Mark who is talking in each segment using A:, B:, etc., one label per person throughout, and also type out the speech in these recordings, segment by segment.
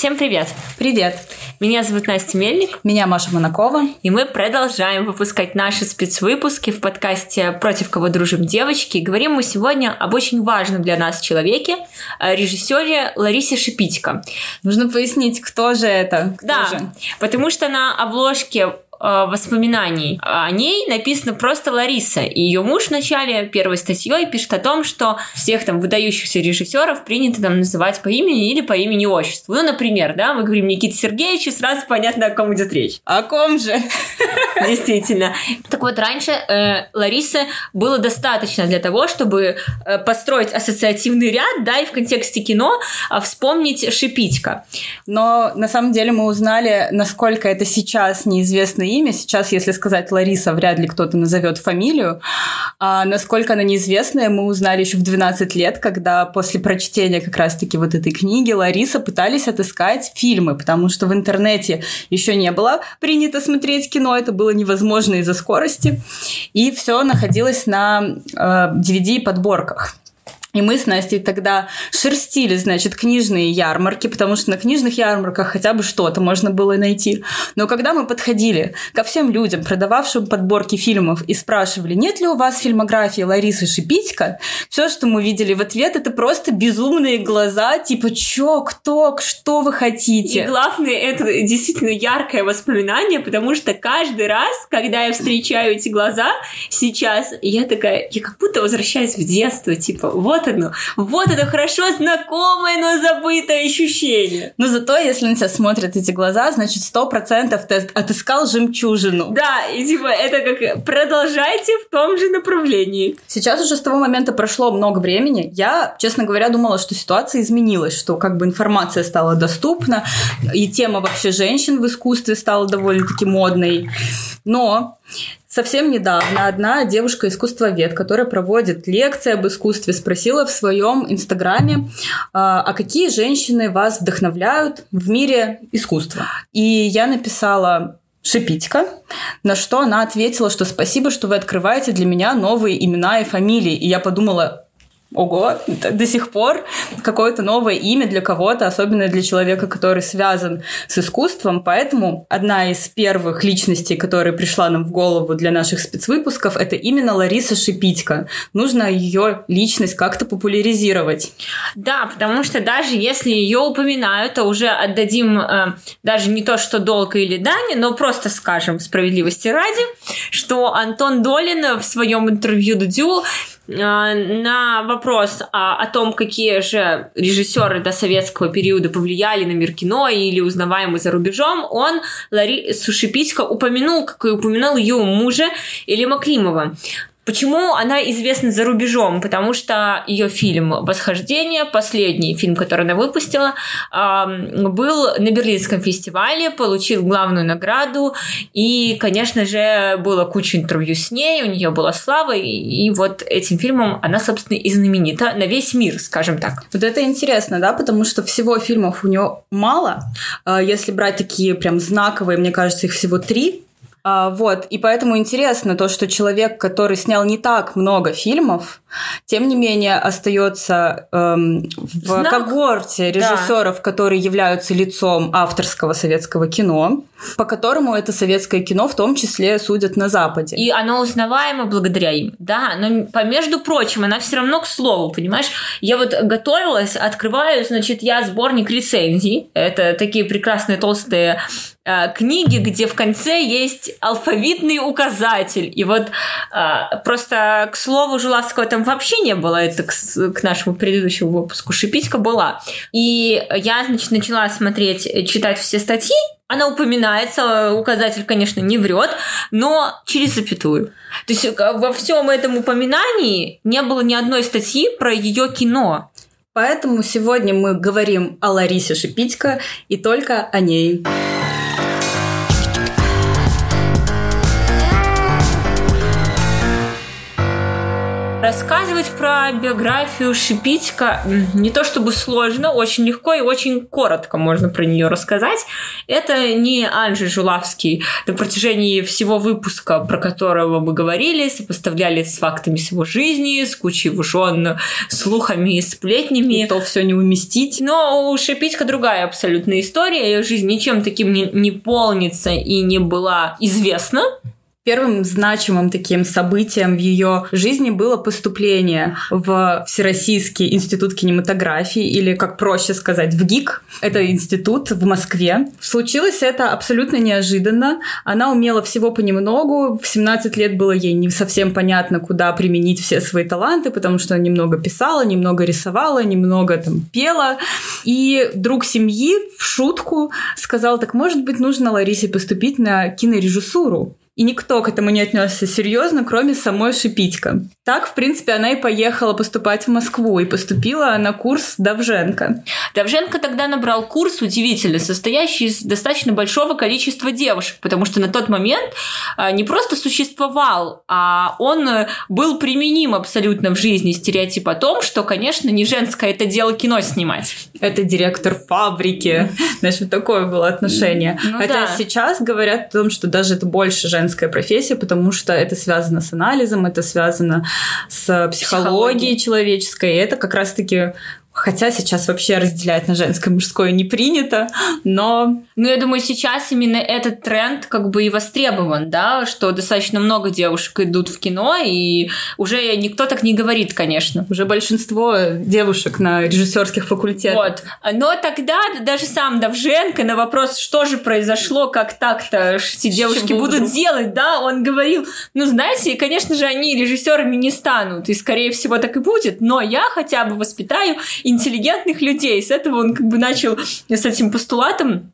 A: Всем привет!
B: Привет!
A: Меня зовут Настя Мельник.
B: Меня Маша Монакова.
A: И мы продолжаем выпускать наши спецвыпуски в подкасте «Против кого дружим девочки». говорим мы сегодня об очень важном для нас человеке, режиссере Ларисе Шипитько.
B: Нужно пояснить, кто же это? Кто
A: да,
B: же?
A: потому что на обложке Э, воспоминаний о ней написано просто Лариса. И ее муж в начале первой статьей пишет о том, что всех там выдающихся режиссеров принято там называть по имени или по имени отчеству. Ну, например, да, мы говорим Никита Сергеевич, и сразу понятно, о ком идет речь.
B: О ком же?
A: Действительно. Так вот, раньше э, Ларисы было достаточно для того, чтобы э, построить ассоциативный ряд, да, и в контексте кино э, вспомнить Шипитько.
B: Но на самом деле мы узнали, насколько это сейчас неизвестный имя. Сейчас, если сказать Лариса, вряд ли кто-то назовет фамилию. А насколько она неизвестная, мы узнали еще в 12 лет, когда после прочтения как раз-таки вот этой книги Лариса пытались отыскать фильмы, потому что в интернете еще не было принято смотреть кино, это было невозможно из-за скорости. И все находилось на э, DVD-подборках. И мы с Настей тогда шерстили, значит, книжные ярмарки, потому что на книжных ярмарках хотя бы что-то можно было найти. Но когда мы подходили ко всем людям, продававшим подборки фильмов, и спрашивали, нет ли у вас фильмографии Ларисы Шипитько, все, что мы видели в ответ, это просто безумные глаза, типа, чё, кто, что вы хотите?
A: И главное, это действительно яркое воспоминание, потому что каждый раз, когда я встречаю эти глаза сейчас, я такая, я как будто возвращаюсь в детство, типа, вот вот оно, вот это хорошо знакомое, но забытое ощущение.
B: Но зато, если на тебя смотрят эти глаза, значит, сто процентов ты отыскал жемчужину.
A: Да, и типа это как продолжайте в том же направлении.
B: Сейчас уже с того момента прошло много времени. Я, честно говоря, думала, что ситуация изменилась, что как бы информация стала доступна, и тема вообще женщин в искусстве стала довольно-таки модной. Но Совсем недавно одна девушка-искусствовед, которая проводит лекции об искусстве, спросила в своем инстаграме, а, а какие женщины вас вдохновляют в мире искусства. И я написала Шипитько, на что она ответила, что спасибо, что вы открываете для меня новые имена и фамилии. И я подумала, ого, до сих пор какое-то новое имя для кого-то, особенно для человека, который связан с искусством. Поэтому одна из первых личностей, которая пришла нам в голову для наших спецвыпусков, это именно Лариса Шипитько. Нужно ее личность как-то популяризировать.
A: Да, потому что даже если ее упоминают, то уже отдадим э, даже не то, что долг или дань, но просто скажем справедливости ради, что Антон Долин в своем интервью Дудю а, на вопрос о, о том, какие же режиссеры до советского периода повлияли на мир кино или узнаваемы за рубежом, он Лари Сушипитько упомянул, как и упоминал ее мужа Или Климова. Почему она известна за рубежом? Потому что ее фильм «Восхождение», последний фильм, который она выпустила, был на Берлинском фестивале, получил главную награду, и, конечно же, было куча интервью с ней, у нее была слава, и вот этим фильмом она, собственно, и знаменита на весь мир, скажем так.
B: Вот это интересно, да, потому что всего фильмов у нее мало. А, если брать такие прям знаковые, мне кажется, их всего три, а, вот, и поэтому интересно то, что человек, который снял не так много фильмов, тем не менее остается эм, в Знак. когорте режиссеров, да. которые являются лицом авторского советского кино, по которому это советское кино в том числе судят на Западе.
A: И оно узнаваемо благодаря им. Да, но по между прочим, она все равно к слову, понимаешь? Я вот готовилась, открываю, значит, я сборник рецензий. Это такие прекрасные толстые э, книги, где в конце есть алфавитный указатель. И вот э, просто к слову Жулавского там вообще не было, это к, к нашему предыдущему выпуску. Шипитька была. И я, значит, начала смотреть, э, читать все статьи, она упоминается, указатель, конечно, не врет, но через запятую. То есть э, во всем этом упоминании не было ни одной статьи про ее кино.
B: Поэтому сегодня мы говорим о Ларисе Шипитько и только о ней.
A: Рассказывать про биографию Шипитько не то чтобы сложно, очень легко и очень коротко можно про нее рассказать. Это не Анжи Жулавский на протяжении всего выпуска, про которого мы говорили, сопоставляли с фактами с его жизни, с кучей его жен, слухами и сплетнями.
B: И то все не уместить.
A: Но у Шипитько другая абсолютная история. Ее жизнь ничем таким не, не полнится и не была известна.
B: Первым значимым таким событием в ее жизни было поступление в Всероссийский институт кинематографии, или, как проще сказать, в ГИК. Это институт в Москве. Случилось это абсолютно неожиданно. Она умела всего понемногу. В 17 лет было ей не совсем понятно, куда применить все свои таланты, потому что она немного писала, немного рисовала, немного там пела. И друг семьи в шутку сказал, так может быть нужно Ларисе поступить на кинорежиссуру. И никто к этому не отнесся серьезно, кроме самой Шипитько. Так, в принципе, она и поехала поступать в Москву, и поступила на курс Давженко.
A: Давженко тогда набрал курс удивительно, состоящий из достаточно большого количества девушек, потому что на тот момент а, не просто существовал, а он был применим абсолютно в жизни стереотип о том, что, конечно, не женское это дело кино снимать.
B: Это директор фабрики. Знаешь, вот такое было отношение. Ну, Хотя да. сейчас говорят о том, что даже это больше женское женская профессия, потому что это связано с анализом, это связано с психологией человеческой, и это как раз-таки Хотя сейчас вообще разделять на женское и мужское не принято, но...
A: Ну, я думаю, сейчас именно этот тренд как бы и востребован, да, что достаточно много девушек идут в кино, и уже никто так не говорит, конечно.
B: Уже большинство девушек на режиссерских факультетах.
A: Вот. Но тогда даже сам Давженко на вопрос, что же произошло, как так-то эти девушки будут вдруг? делать, да, он говорил, ну, знаете, конечно же, они режиссерами не станут, и, скорее всего, так и будет, но я хотя бы воспитаю интеллигентных людей. С этого он как бы начал с этим постулатом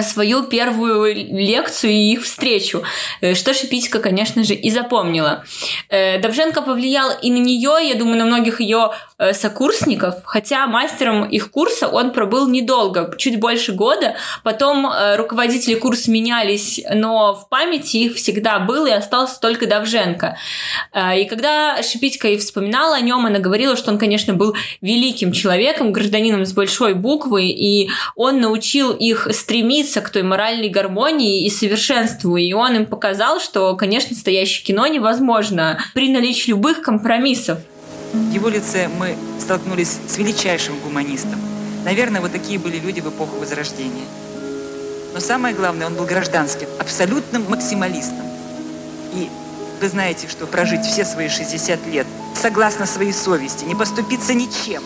A: свою первую лекцию и их встречу, э, что Шипитько, конечно же, и запомнила. Э, Давженко повлиял и на нее, я думаю, на многих ее э, сокурсников, хотя мастером их курса он пробыл недолго, чуть больше года. Потом руководители курса менялись, но в памяти их всегда был и остался только Давженко. И когда Шипитько и вспоминала о нем, она говорила, что он, конечно, был великим человеком, гражданином с большой буквы, и он научил их стремиться к той моральной гармонии и совершенству. И он им показал, что, конечно, настоящее кино невозможно при наличии любых компромиссов.
C: В его лице мы столкнулись с величайшим гуманистом. Наверное, вот такие были люди в эпоху Возрождения. Но самое главное, он был гражданским, абсолютным максималистом. И вы знаете, что прожить все свои 60 лет согласно своей совести, не поступиться ничем,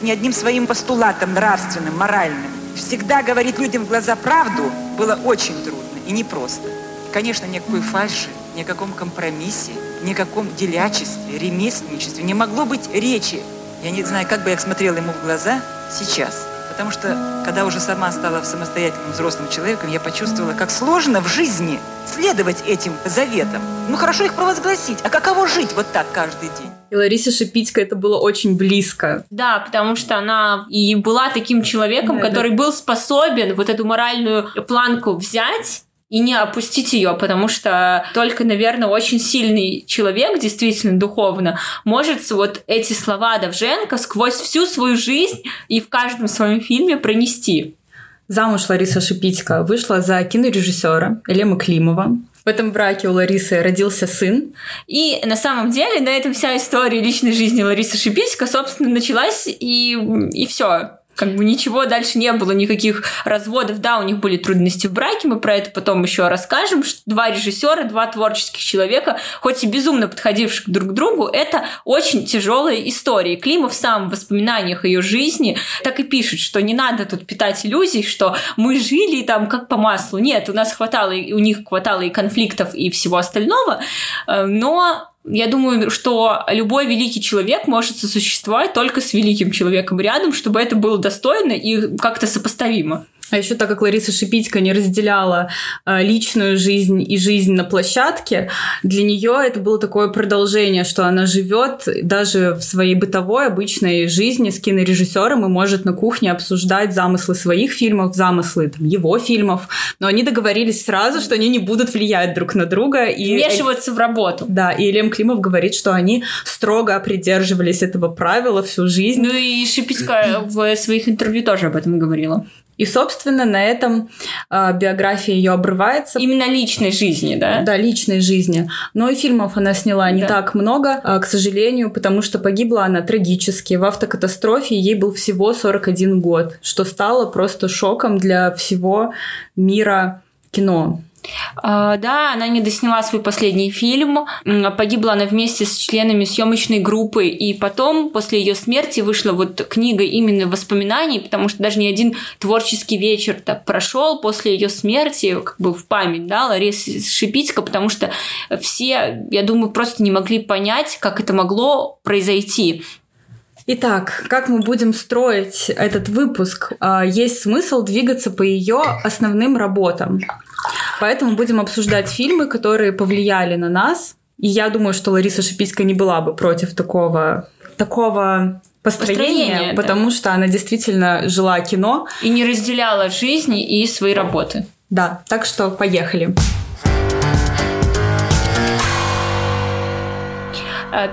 C: ни одним своим постулатом нравственным, моральным, всегда говорить людям в глаза правду было очень трудно и непросто. Конечно, никакой фальши, ни о каком компромиссе, ни о каком делячестве, ремесленничестве не могло быть речи. Я не знаю, как бы я смотрела ему в глаза сейчас. Потому что, когда уже сама стала самостоятельным взрослым человеком, я почувствовала, как сложно в жизни следовать этим заветам. Ну, хорошо их провозгласить, а каково жить вот так каждый день?
B: И Ларисе Шипицкой это было очень близко.
A: Да, потому что она и была таким человеком, да, который да. был способен вот эту моральную планку взять и не опустить ее, потому что только, наверное, очень сильный человек, действительно духовно, может вот эти слова Давженко сквозь всю свою жизнь и в каждом своем фильме пронести.
B: Замуж Лариса Шипитько вышла за кинорежиссера Элема Климова. В этом браке у Ларисы родился сын.
A: И на самом деле на этом вся история личной жизни Ларисы Шипицко, собственно, началась, и, и все как бы ничего дальше не было, никаких разводов. Да, у них были трудности в браке, мы про это потом еще расскажем. Два режиссера, два творческих человека, хоть и безумно подходивших друг к другу, это очень тяжелая история. Климов сам в воспоминаниях ее жизни так и пишет, что не надо тут питать иллюзий, что мы жили там как по маслу. Нет, у нас хватало, у них хватало и конфликтов, и всего остального, э, но я думаю, что любой великий человек может сосуществовать только с великим человеком рядом, чтобы это было достойно и как-то сопоставимо.
B: А еще так как Лариса Шипитько не разделяла э, личную жизнь и жизнь на площадке, для нее это было такое продолжение, что она живет даже в своей бытовой обычной жизни с кинорежиссером и может на кухне обсуждать замыслы своих фильмов, замыслы там, его фильмов. Но они договорились сразу, что они не будут влиять друг на друга.
A: И... Вмешиваться в работу.
B: Да, и Лем Климов говорит, что они строго придерживались этого правила всю жизнь.
A: Ну и Шипитько в своих интервью тоже об этом говорила.
B: И, собственно, на этом э, биография ее обрывается.
A: Именно личной жизни, да?
B: Да, личной жизни. Но и фильмов она сняла не да. так много, э, к сожалению, потому что погибла она трагически. В автокатастрофе ей был всего 41 год, что стало просто шоком для всего мира кино.
A: А, да, она не досняла свой последний фильм. Погибла она вместе с членами съемочной группы. И потом, после ее смерти, вышла вот книга именно воспоминаний, потому что даже не один творческий вечер так прошел после ее смерти, как бы в память, да, Лариса Шипицка, потому что все, я думаю, просто не могли понять, как это могло произойти.
B: Итак, как мы будем строить этот выпуск? А, есть смысл двигаться по ее основным работам. Поэтому будем обсуждать фильмы, которые повлияли на нас. И я думаю, что Лариса Шипицкая не была бы против такого, такого построения, построение, потому да. что она действительно жила кино.
A: И не разделяла жизни и свои работы.
B: Да, так что поехали.
A: Э,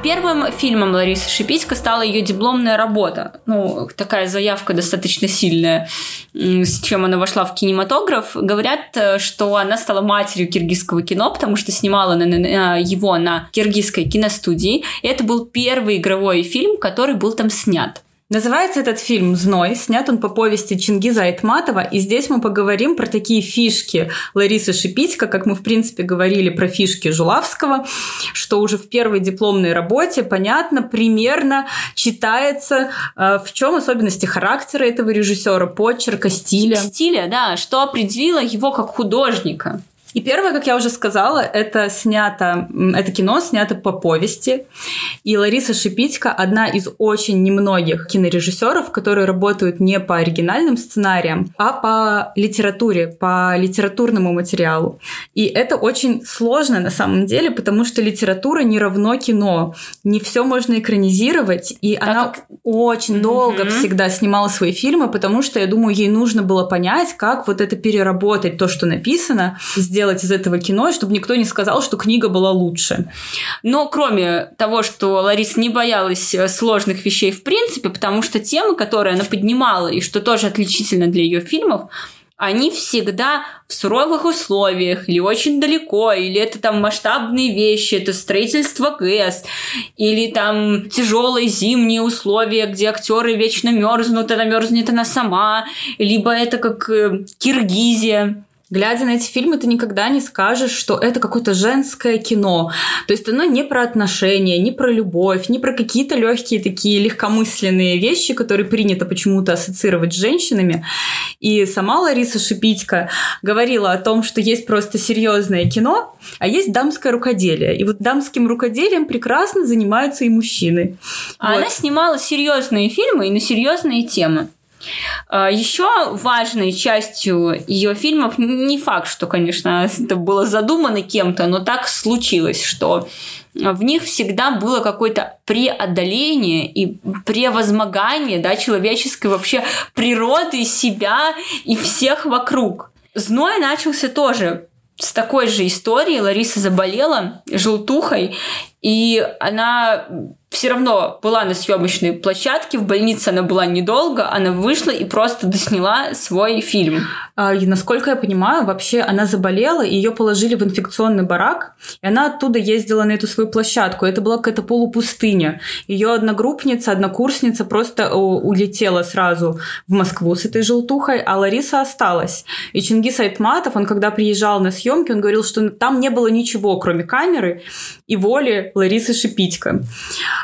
A: первым фильмом Ларисы Шипитько стала ее дипломная работа. Ну, такая заявка достаточно сильная, с чем она вошла в кинематограф. Говорят, э, что она стала матерью киргизского кино, потому что снимала его на киргизской киностудии. И это был первый игровой фильм, который был там снят.
B: Называется этот фильм «Зной». Снят он по повести Чингиза Айтматова. И здесь мы поговорим про такие фишки Ларисы Шипитько, как мы, в принципе, говорили про фишки Жулавского, что уже в первой дипломной работе понятно, примерно читается, э, в чем особенности характера этого режиссера, почерка, стиля.
A: Стиля, да, что определило его как художника.
B: И первое, как я уже сказала, это снято, это кино снято по повести. И Лариса Шипитько одна из очень немногих кинорежиссеров, которые работают не по оригинальным сценариям, а по литературе, по литературному материалу. И это очень сложно на самом деле, потому что литература не равно кино. Не все можно экранизировать, и так она как... очень mm-hmm. долго всегда снимала свои фильмы, потому что, я думаю, ей нужно было понять, как вот это переработать, то, что написано, сделать сделать из этого кино, чтобы никто не сказал, что книга была лучше.
A: Но кроме того, что Лариса не боялась э, сложных вещей в принципе, потому что темы, которые она поднимала, и что тоже отличительно для ее фильмов, они всегда в суровых условиях, или очень далеко, или это там масштабные вещи, это строительство ГЭС, или там тяжелые зимние условия, где актеры вечно мерзнут, она мерзнет она сама, либо это как э, Киргизия,
B: Глядя на эти фильмы, ты никогда не скажешь, что это какое-то женское кино. То есть оно не про отношения, не про любовь, не про какие-то легкие такие легкомысленные вещи, которые принято почему-то ассоциировать с женщинами. И сама Лариса Шипитько говорила о том, что есть просто серьезное кино, а есть дамское рукоделие. И вот дамским рукоделием прекрасно занимаются и мужчины.
A: А вот. она снимала серьезные фильмы и на серьезные темы. А, Еще важной частью ее фильмов, не факт, что, конечно, это было задумано кем-то, но так случилось, что в них всегда было какое-то преодоление и превозмогание да, человеческой вообще природы, себя и всех вокруг. Зной начался тоже с такой же историей. Лариса заболела желтухой, и она все равно была на съемочной площадке, в больнице она была недолго, она вышла и просто досняла свой фильм.
B: А, и, насколько я понимаю, вообще она заболела, и ее положили в инфекционный барак, и она оттуда ездила на эту свою площадку. Это была какая-то полупустыня. Ее одногруппница, однокурсница просто улетела сразу в Москву с этой желтухой, а Лариса осталась. И Чингис Айтматов, он когда приезжал на съемки, он говорил, что там не было ничего, кроме камеры и воли Ларисы Шипитько.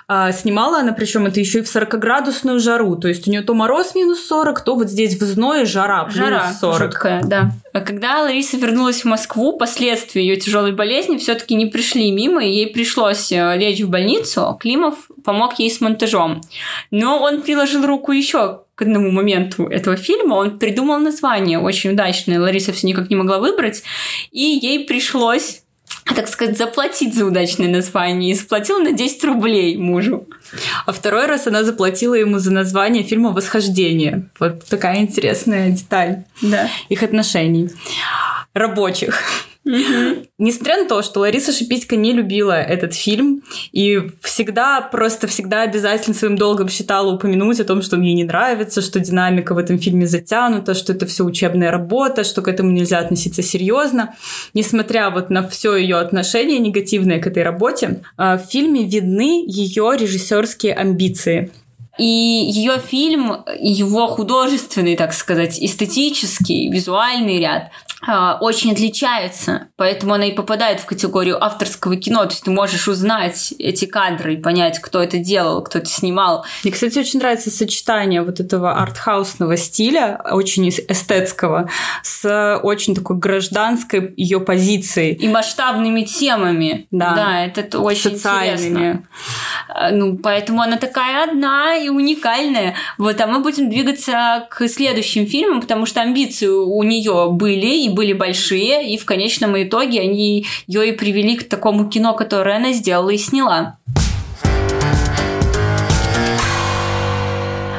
B: А, снимала она, причем это еще и в 40-градусную жару. То есть у нее то мороз минус 40, то вот здесь в зное жара плюс жара 40.
A: Жуткая, да. А когда Лариса вернулась в Москву, последствия ее тяжелой болезни все-таки не пришли мимо, и ей пришлось э, лечь в больницу. Климов помог ей с монтажом. Но он приложил руку еще к к одному моменту этого фильма он придумал название очень удачное. Лариса все никак не могла выбрать, и ей пришлось так сказать, заплатить за удачное название и заплатила на 10 рублей мужу.
B: А второй раз она заплатила ему за название фильма «Восхождение». Вот такая интересная деталь
A: да.
B: их отношений рабочих. Mm-hmm. Несмотря на то, что Лариса Шипитько не любила этот фильм и всегда, просто всегда обязательно своим долгом считала упомянуть о том, что мне не нравится, что динамика в этом фильме затянута, что это все учебная работа, что к этому нельзя относиться серьезно. Несмотря вот на все ее отношение негативное к этой работе, а, в фильме видны ее режиссерские амбиции.
A: И ее фильм, его художественный, так сказать, эстетический, визуальный ряд а, очень отличаются, поэтому она и попадает в категорию авторского кино. То есть ты можешь узнать эти кадры и понять, кто это делал, кто это снимал.
B: Мне, кстати, очень нравится сочетание вот этого артхаусного стиля, очень эстетского, с очень такой гражданской ее позицией.
A: И масштабными темами.
B: Да,
A: да это очень
B: Социальными.
A: интересно. А, ну, поэтому она такая одна и уникальная. Вот, а мы будем двигаться к следующим фильмам, потому что амбиции у нее были, и были большие, и в конечном итоге они ее и привели к такому кино, которое она сделала и сняла.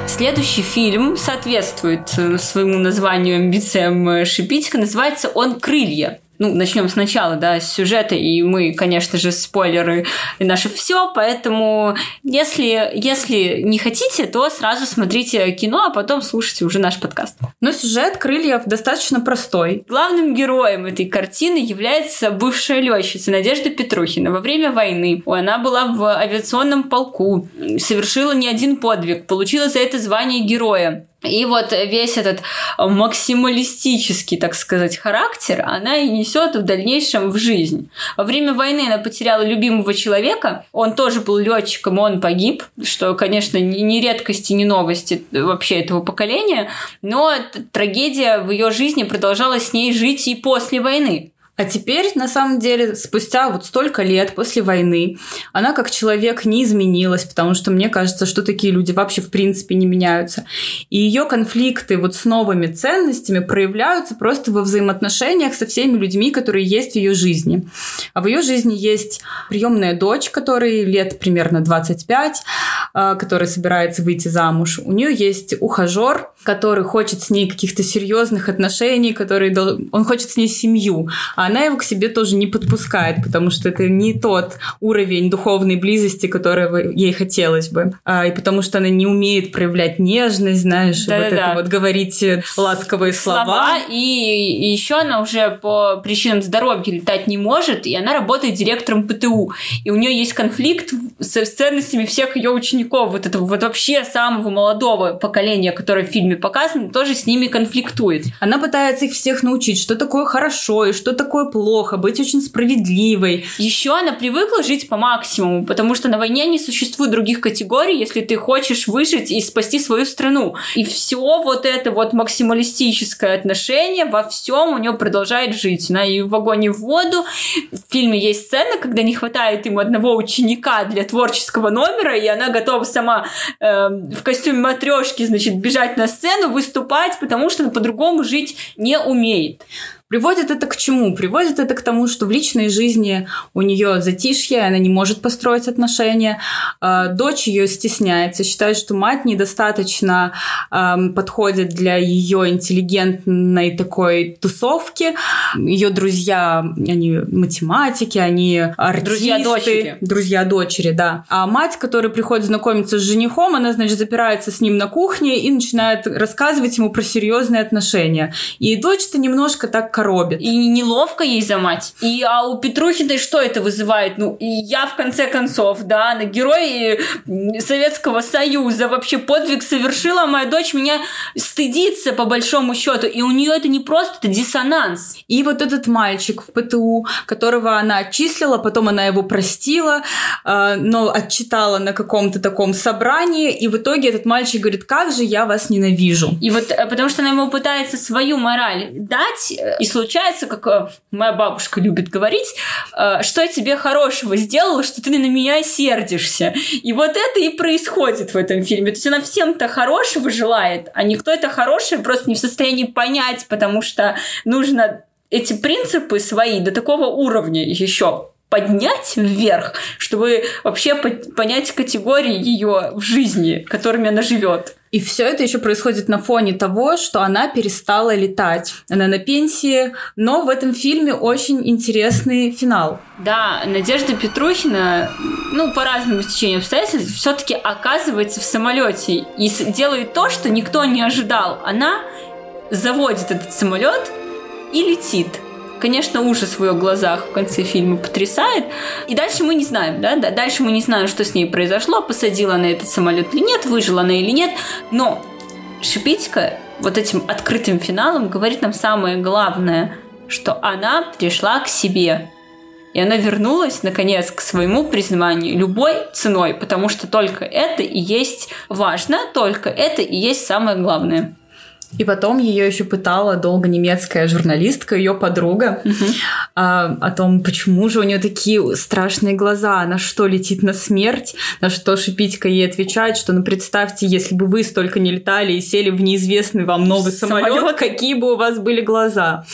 A: Следующий фильм соответствует э, своему названию амбициям э, Шипитика. Называется он «Крылья» ну, начнем сначала, да, с сюжета, и мы, конечно же, спойлеры и наше все, поэтому если, если не хотите, то сразу смотрите кино, а потом слушайте уже наш подкаст.
B: Но сюжет «Крыльев» достаточно простой.
A: Главным героем этой картины является бывшая летчица Надежда Петрухина. Во время войны она была в авиационном полку, совершила не один подвиг, получила за это звание героя. И вот весь этот максималистический, так сказать, характер она и несет в дальнейшем в жизнь. Во время войны она потеряла любимого человека, он тоже был летчиком, он погиб, что, конечно, не редкость и не новости вообще этого поколения, но трагедия в ее жизни продолжала с ней жить и после войны.
B: А теперь, на самом деле, спустя вот столько лет после войны, она как человек не изменилась, потому что мне кажется, что такие люди вообще в принципе не меняются. И ее конфликты вот с новыми ценностями проявляются просто во взаимоотношениях со всеми людьми, которые есть в ее жизни. А в ее жизни есть приемная дочь, которой лет примерно 25, а, которая собирается выйти замуж. У нее есть ухажер, который хочет с ней каких-то серьезных отношений, который он хочет с ней семью а она его к себе тоже не подпускает, потому что это не тот уровень духовной близости, которого ей хотелось бы. А, и потому что она не умеет проявлять нежность, знаешь, да, вот да, это да. вот говорить ласковые слова. слова.
A: И, и еще она уже по причинам здоровья летать не может, и она работает директором ПТУ. И у нее есть конфликт со ценностями всех ее учеников, вот этого вот вообще самого молодого поколения, которое в фильме показано, тоже с ними конфликтует.
B: Она пытается их всех научить, что такое хорошо и что такое такое плохо, быть очень справедливой.
A: Еще она привыкла жить по максимуму, потому что на войне не существует других категорий, если ты хочешь выжить и спасти свою страну. И все вот это вот максималистическое отношение во всем у нее продолжает жить. Она и в огонь в воду. В фильме есть сцена, когда не хватает ему одного ученика для творческого номера, и она готова сама э, в костюме матрешки, значит, бежать на сцену, выступать, потому что по-другому жить не умеет.
B: Приводит это к чему? Приводит это к тому, что в личной жизни у нее затишье, она не может построить отношения. А, дочь ее стесняется, считает, что мать недостаточно подходит для ее интеллигентной такой тусовки. Ее друзья, они математики, они артисты.
A: Друзья-дочери.
B: Друзья-дочери, да. А мать, которая приходит знакомиться с женихом, она, значит, запирается с ним на кухне и начинает рассказывать ему про серьезные отношения. И дочь-то немножко так коробит.
A: И неловко ей за мать. И а у Петрухиной что это вызывает? Ну, и я в конце концов, да, на герой Советского Союза вообще подвиг совершила, а моя дочь меня стыдится по большому счету. И у нее это не просто, это диссонанс.
B: И вот этот мальчик в ПТУ, которого она отчислила, потом она его простила, э, но отчитала на каком-то таком собрании, и в итоге этот мальчик говорит, как же я вас ненавижу.
A: И вот э, потому что она ему пытается свою мораль дать, И случается, как э, моя бабушка любит говорить, э, что я тебе хорошего сделала, что ты на меня сердишься. И вот это и происходит в этом фильме. То есть она всем-то хорошего желает, а никто это хорошее просто не в состоянии понять, потому что нужно эти принципы свои до такого уровня еще поднять вверх, чтобы вообще понять категории ее в жизни, которыми она живет.
B: И все это еще происходит на фоне того, что она перестала летать. Она на пенсии, но в этом фильме очень интересный финал.
A: Да, Надежда Петрухина, ну, по разным стечениям обстоятельств, все-таки оказывается в самолете и делает то, что никто не ожидал. Она заводит этот самолет и летит. Конечно, ужас в ее глазах в конце фильма потрясает. И дальше мы не знаем, да? да? Дальше мы не знаем, что с ней произошло, посадила она этот самолет или нет, выжила она или нет. Но Шипитько вот этим открытым финалом говорит нам самое главное, что она пришла к себе. И она вернулась, наконец, к своему признанию любой ценой, потому что только это и есть важно, только это и есть самое главное.
B: И потом ее еще пытала долго немецкая журналистка, ее подруга, а, о том, почему же у нее такие страшные глаза, она что, летит на смерть? На что Шипитька ей отвечает, что, ну, представьте, если бы вы столько не летали и сели в неизвестный вам новый самолет, самолет какие бы у вас были глаза?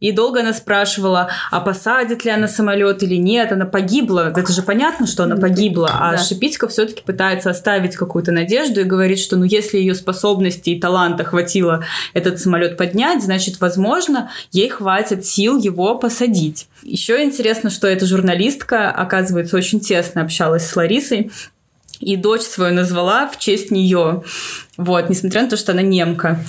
B: И долго она спрашивала, а посадит ли она самолет или нет. Она погибла. Это же понятно, что она погибла. А да. Шипитько все-таки пытается оставить какую-то надежду и говорит, что ну если ее способности и таланта хватило этот самолет поднять, значит, возможно, ей хватит сил его посадить. Еще интересно, что эта журналистка, оказывается, очень тесно общалась с Ларисой и дочь свою назвала в честь нее. Вот, несмотря на то, что она немка.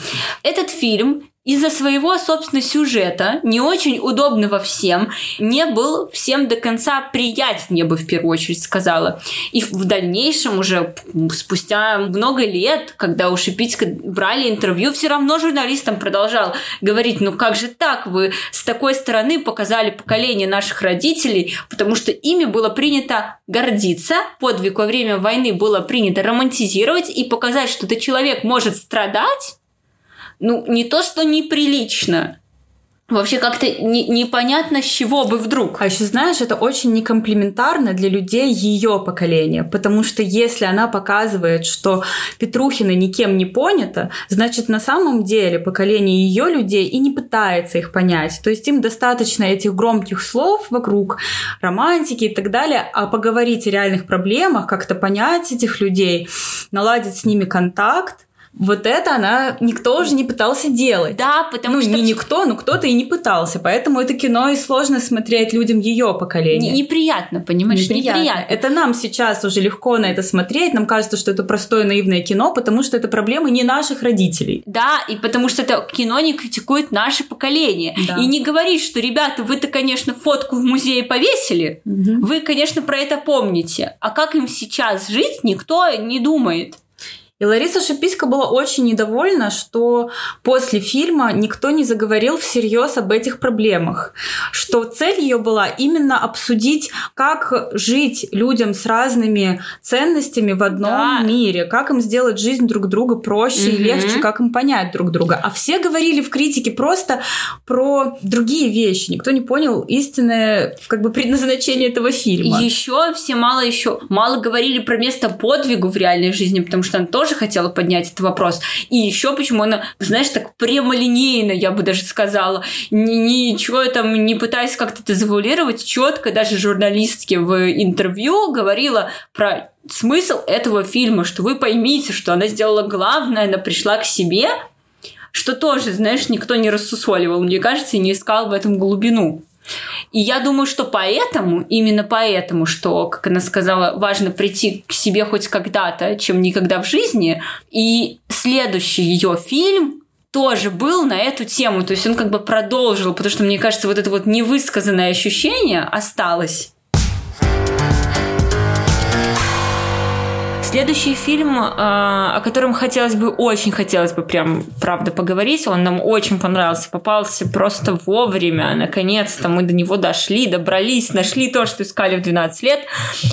A: Этот фильм из-за своего, собственно, сюжета, не очень удобного всем, не был всем до конца приятен, я бы в первую очередь сказала. И в дальнейшем уже спустя много лет, когда у Шипицка брали интервью, все равно журналистам продолжал говорить, ну как же так, вы с такой стороны показали поколение наших родителей, потому что ими было принято гордиться, подвиг во время войны было принято романтизировать и показать, что этот человек может страдать, ну, не то, что неприлично, Вообще как-то не, непонятно, с чего бы вдруг.
B: А еще знаешь, это очень некомплиментарно для людей ее поколения, потому что если она показывает, что Петрухина никем не понята, значит на самом деле поколение ее людей и не пытается их понять. То есть им достаточно этих громких слов вокруг романтики и так далее, а поговорить о реальных проблемах, как-то понять этих людей, наладить с ними контакт, вот это она никто уже не пытался делать.
A: Да, потому
B: ну,
A: что...
B: не никто, но кто-то и не пытался. Поэтому это кино и сложно смотреть людям ее поколения.
A: неприятно, понимаешь? Неприятно. неприятно.
B: Это нам сейчас уже легко на это смотреть. Нам кажется, что это простое наивное кино, потому что это проблемы не наших родителей.
A: Да, и потому что это кино не критикует наше поколение. Да. И не говорит, что, ребята, вы-то, конечно, фотку в музее повесили, угу. вы, конечно, про это помните. А как им сейчас жить, никто не думает.
B: И Лариса Шиписька была очень недовольна, что после фильма никто не заговорил всерьез об этих проблемах, что цель ее была именно обсудить, как жить людям с разными ценностями в одном да. мире, как им сделать жизнь друг друга проще угу. и легче, как им понять друг друга. А все говорили в критике просто про другие вещи. Никто не понял истинное как бы предназначение этого фильма.
A: Еще все мало еще мало говорили про место подвигу в реальной жизни, потому что она тоже тоже хотела поднять этот вопрос. И еще почему она, знаешь, так прямолинейно, я бы даже сказала, ничего там не пытаясь как-то это завуалировать, четко даже журналистке в интервью говорила про смысл этого фильма, что вы поймите, что она сделала главное, она пришла к себе, что тоже, знаешь, никто не рассусоливал, мне кажется, и не искал в этом глубину. И я думаю, что поэтому, именно поэтому, что, как она сказала, важно прийти к себе хоть когда-то, чем никогда в жизни. И следующий ее фильм тоже был на эту тему. То есть он как бы продолжил, потому что, мне кажется, вот это вот невысказанное ощущение осталось. Следующий фильм, а, о котором хотелось бы, очень хотелось бы прям, правда, поговорить, он нам очень понравился, попался просто вовремя, наконец-то мы до него дошли, добрались, нашли то, что искали в 12 лет.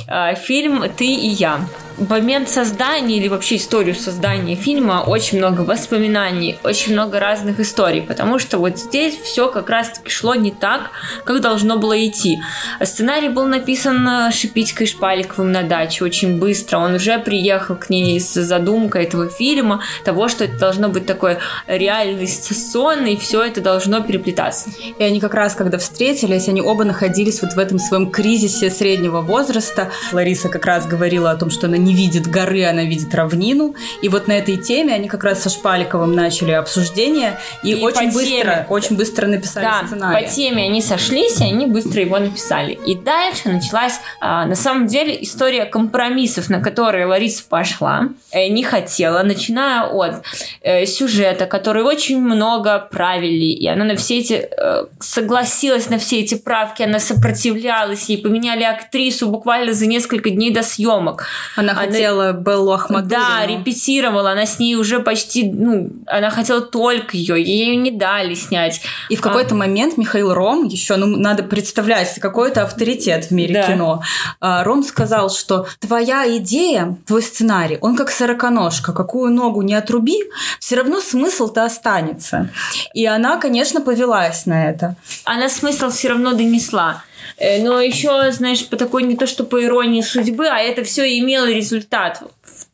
A: А, фильм «Ты и я». момент создания или вообще историю создания фильма очень много воспоминаний, очень много разных историй, потому что вот здесь все как раз-таки шло не так, как должно было идти. Сценарий был написан Шипитькой Шпаликовым на даче очень быстро. Он уже приехал к ней с задумкой этого фильма, того, что это должно быть такой реальность сон, и все это должно переплетаться.
B: И они как раз, когда встретились, они оба находились вот в этом своем кризисе среднего возраста. Лариса как раз говорила о том, что она не видит горы, она видит равнину. И вот на этой теме они как раз со Шпаликовым начали обсуждение и, и очень быстро, теме, очень быстро написали
A: да,
B: сценарий.
A: По теме они сошлись, и они быстро его написали. И дальше началась, а, на самом деле, история компромиссов, на которые Лариса пошла, э, не хотела, начиная от э, сюжета, который очень много правили, и она на все эти э, согласилась на все эти правки, она сопротивлялась, ей поменяли актрису буквально за несколько дней до съемок.
B: Она, она хотела Беллу Ахмадулину.
A: Да, репетировала, она с ней уже почти, ну, она хотела только ее, ей не дали снять.
B: И в какой-то а... момент Михаил Ром, еще, ну, надо представлять, какой-то авторитет в мире да. кино. А, Ром сказал, что твоя идея, твой сценарий, он как сороконожка, какую ногу не отруби, все равно смысл-то останется. И она, конечно, повелась на это.
A: Она смысл все равно донесла. Э, но еще, знаешь, по такой не то что по иронии судьбы, а это все имело результат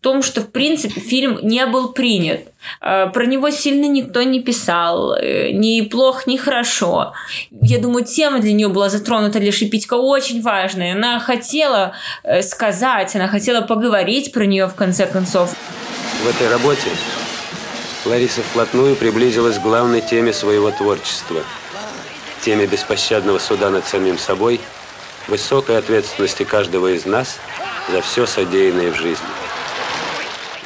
A: том, что, в принципе, фильм не был принят. Э, про него сильно никто не писал, э, ни плохо, ни хорошо. Я думаю, тема для нее была затронута для Шипитько очень важная. Она хотела сказать, она хотела поговорить про нее в конце концов.
D: В этой работе Лариса вплотную приблизилась к главной теме своего творчества – теме беспощадного суда над самим собой, высокой ответственности каждого из нас за все содеянное в жизни.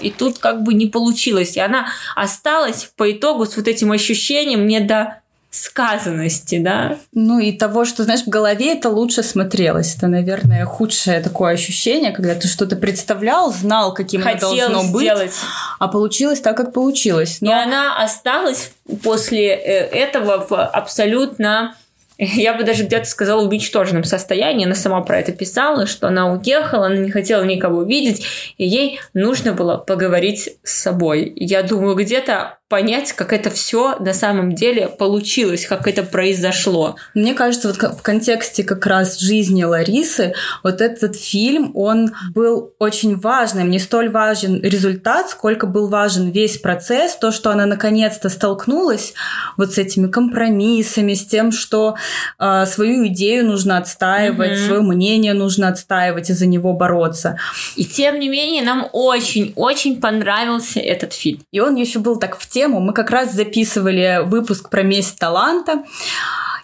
A: И тут как бы не получилось. И она осталась по итогу с вот этим ощущением не до сказанности, да.
B: Ну и того, что, знаешь, в голове это лучше смотрелось. Это, наверное, худшее такое ощущение, когда ты что-то представлял, знал, каким Хотел оно должно быть, сделать. а получилось так, как получилось.
A: Но... И она осталась после э, этого в абсолютно я бы даже где-то сказала, в уничтоженном состоянии. Она сама про это писала, что она уехала, она не хотела никого видеть, и ей нужно было поговорить с собой. Я думаю, где-то понять, как это все на самом деле получилось, как это произошло.
B: Мне кажется, вот в контексте как раз жизни Ларисы, вот этот фильм, он был очень важным. Не столь важен результат, сколько был важен весь процесс, то, что она наконец-то столкнулась вот с этими компромиссами, с тем, что э, свою идею нужно отстаивать, mm-hmm. свое мнение нужно отстаивать и за него бороться.
A: И тем не менее, нам очень-очень понравился этот фильм.
B: И он еще был так в тему. Мы как раз записывали выпуск про месть таланта.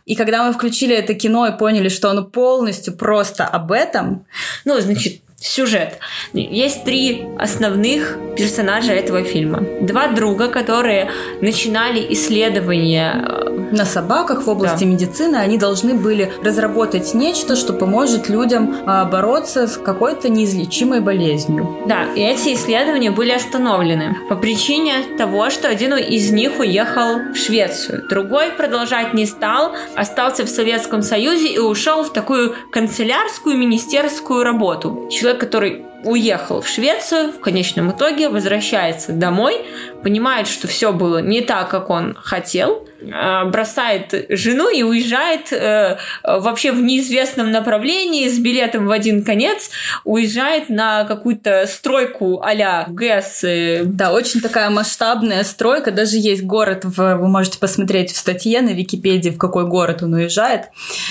B: И когда мы включили это кино и поняли, что оно полностью просто об этом...
A: Ну, значит, сюжет. Есть три основных персонажа этого фильма. Два друга, которые начинали исследования
B: э, на собаках в области да. медицины. Они должны были разработать нечто, что поможет людям а, бороться с какой-то неизлечимой болезнью.
A: Да, и эти исследования были остановлены по причине того, что один из них уехал в Швецию, другой продолжать не стал, остался в Советском Союзе и ушел в такую канцелярскую министерскую работу. Человек, который уехал в Швецию, в конечном итоге возвращается домой, понимает, что все было не так, как он хотел, э, бросает жену и уезжает э, вообще в неизвестном направлении с билетом в один конец, уезжает на какую-то стройку а-ля ГЭС.
B: Да, очень такая масштабная стройка, даже есть город, в, вы можете посмотреть в статье на Википедии, в какой город он уезжает.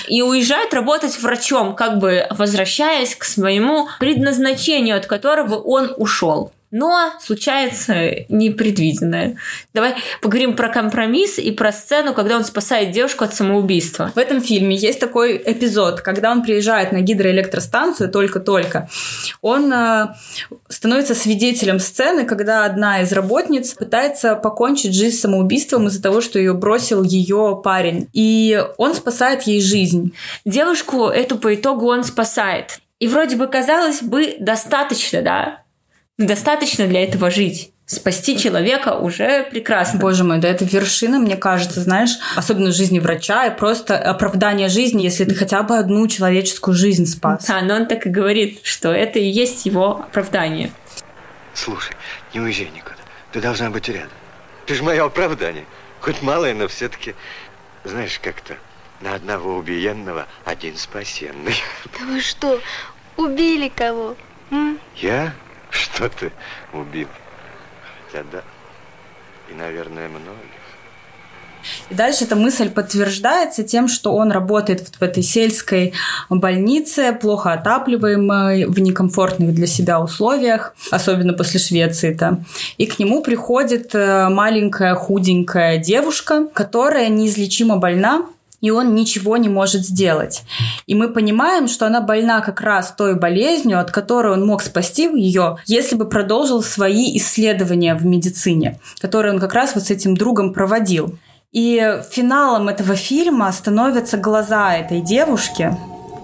A: И уезжает работать врачом, как бы возвращаясь к своему предназначению, от которого он ушел. Но случается непредвиденное. Давай поговорим про компромисс и про сцену, когда он спасает девушку от самоубийства.
B: В этом фильме есть такой эпизод, когда он приезжает на гидроэлектростанцию только-только. Он э, становится свидетелем сцены, когда одна из работниц пытается покончить жизнь самоубийством из-за того, что ее бросил ее парень. И он спасает ей жизнь.
A: Девушку эту по итогу он спасает. И вроде бы казалось бы достаточно, да, достаточно для этого жить. спасти человека уже прекрасно.
B: Боже мой, да это вершина, мне кажется, знаешь, особенно в жизни врача, и просто оправдание жизни, если ты хотя бы одну человеческую жизнь спас.
A: Да, но он так и говорит, что это и есть его оправдание.
E: Слушай, не уезжай никуда. Ты должна быть рядом. Ты же мое оправдание. Хоть малое, но все-таки, знаешь, как-то на одного убиенного один спасенный.
F: Да вы что, убили кого? М?
E: Я? Что ты убил? Хотя да. И, наверное, многих.
B: И дальше эта мысль подтверждается тем, что он работает в, в этой сельской больнице, плохо отапливаемой, в некомфортных для себя условиях, особенно после Швеции-то. И к нему приходит э, маленькая худенькая девушка, которая неизлечимо больна, и он ничего не может сделать. И мы понимаем, что она больна как раз той болезнью, от которой он мог спасти ее, если бы продолжил свои исследования в медицине, которые он как раз вот с этим другом проводил. И финалом этого фильма становятся глаза этой девушки,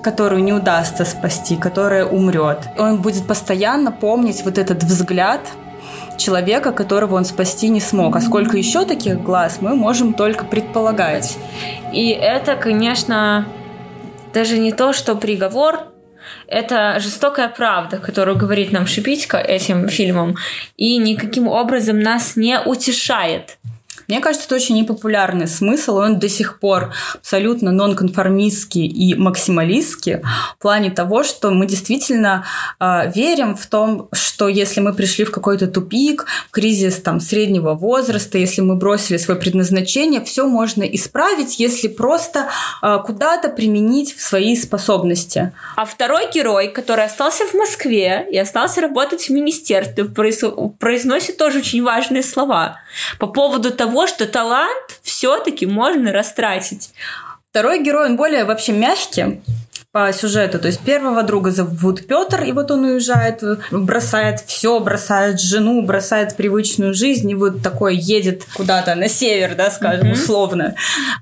B: которую не удастся спасти, которая умрет. Он будет постоянно помнить вот этот взгляд человека, которого он спасти не смог. А сколько еще таких глаз, мы можем только предполагать.
A: И это, конечно, даже не то, что приговор, это жестокая правда, которую говорит нам Шипитько этим фильмом, и никаким образом нас не утешает.
B: Мне кажется, это очень непопулярный смысл, он до сих пор абсолютно нонконформистский и максималистский в плане того, что мы действительно э, верим в том, что если мы пришли в какой-то тупик, в кризис там, среднего возраста, если мы бросили свое предназначение, все можно исправить, если просто э, куда-то применить свои способности.
A: А второй герой, который остался в Москве и остался работать в министерстве, произносит тоже очень важные слова по поводу того, что талант все-таки можно растратить.
B: Второй герой, он более вообще мягкий, по сюжету. То есть первого друга зовут Петр, и вот он уезжает, бросает все, бросает жену, бросает привычную жизнь, и вот такой едет куда-то на север, да, скажем, mm-hmm. условно.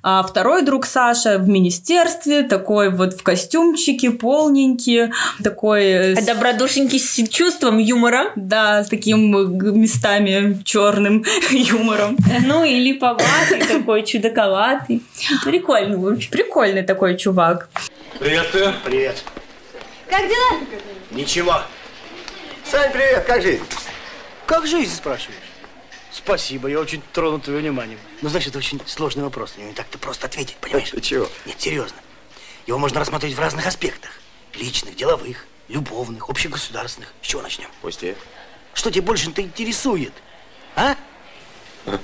B: А второй друг Саша в министерстве, такой вот в костюмчике, полненький, такой...
A: Добродушненький с чувством юмора.
B: Да, с таким местами черным юмором.
A: Ну, и липоватый такой, чудаковатый. Прикольный.
B: Прикольный такой чувак.
G: Приветствую.
H: Привет.
F: Как дела?
H: Ничего.
E: Сань, привет, как жизнь?
H: Как жизнь, спрашиваешь? Спасибо, я очень тронут твоим вниманием. Ну, знаешь, это очень сложный вопрос. Не так-то просто ответить, понимаешь?
E: Ты чего?
H: Нет, серьезно. Его можно рассмотреть в разных аспектах. Личных, деловых, любовных, общегосударственных. С чего начнем?
E: Пусти.
H: Что тебе больше-то интересует? А?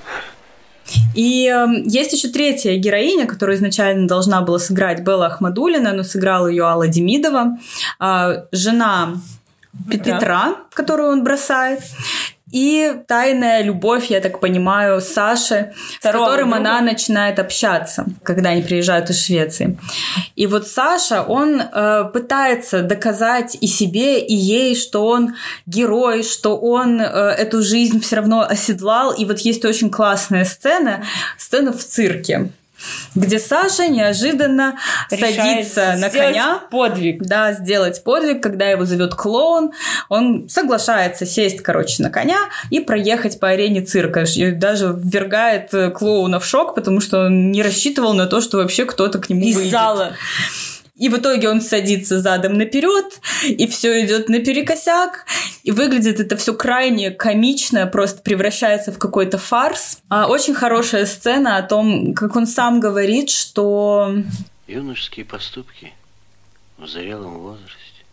B: И э, есть еще третья героиня, которую изначально должна была сыграть Белла Ахмадулина, но сыграла ее Алла Демидова, э, жена Петра. Петра, которую он бросает и тайная любовь, я так понимаю, Саши, Второго с которым друга. она начинает общаться, когда они приезжают из Швеции. И вот Саша, он э, пытается доказать и себе, и ей, что он герой, что он э, эту жизнь все равно оседлал. И вот есть очень классная сцена, сцена в цирке где Саша неожиданно Решает садится на коня.
A: подвиг.
B: Да, сделать подвиг, когда его зовет клоун. Он соглашается сесть, короче, на коня и проехать по арене цирка. И даже ввергает э, клоуна в шок, потому что он не рассчитывал на то, что вообще кто-то к нему
A: Из
B: выйдет.
A: зала.
B: И в итоге он садится задом наперед, и все идет наперекосяк. И выглядит это все крайне комично, просто превращается в какой-то фарс. А очень хорошая сцена о том, как он сам говорит, что...
I: Юношеские поступки в зрелом возрасте.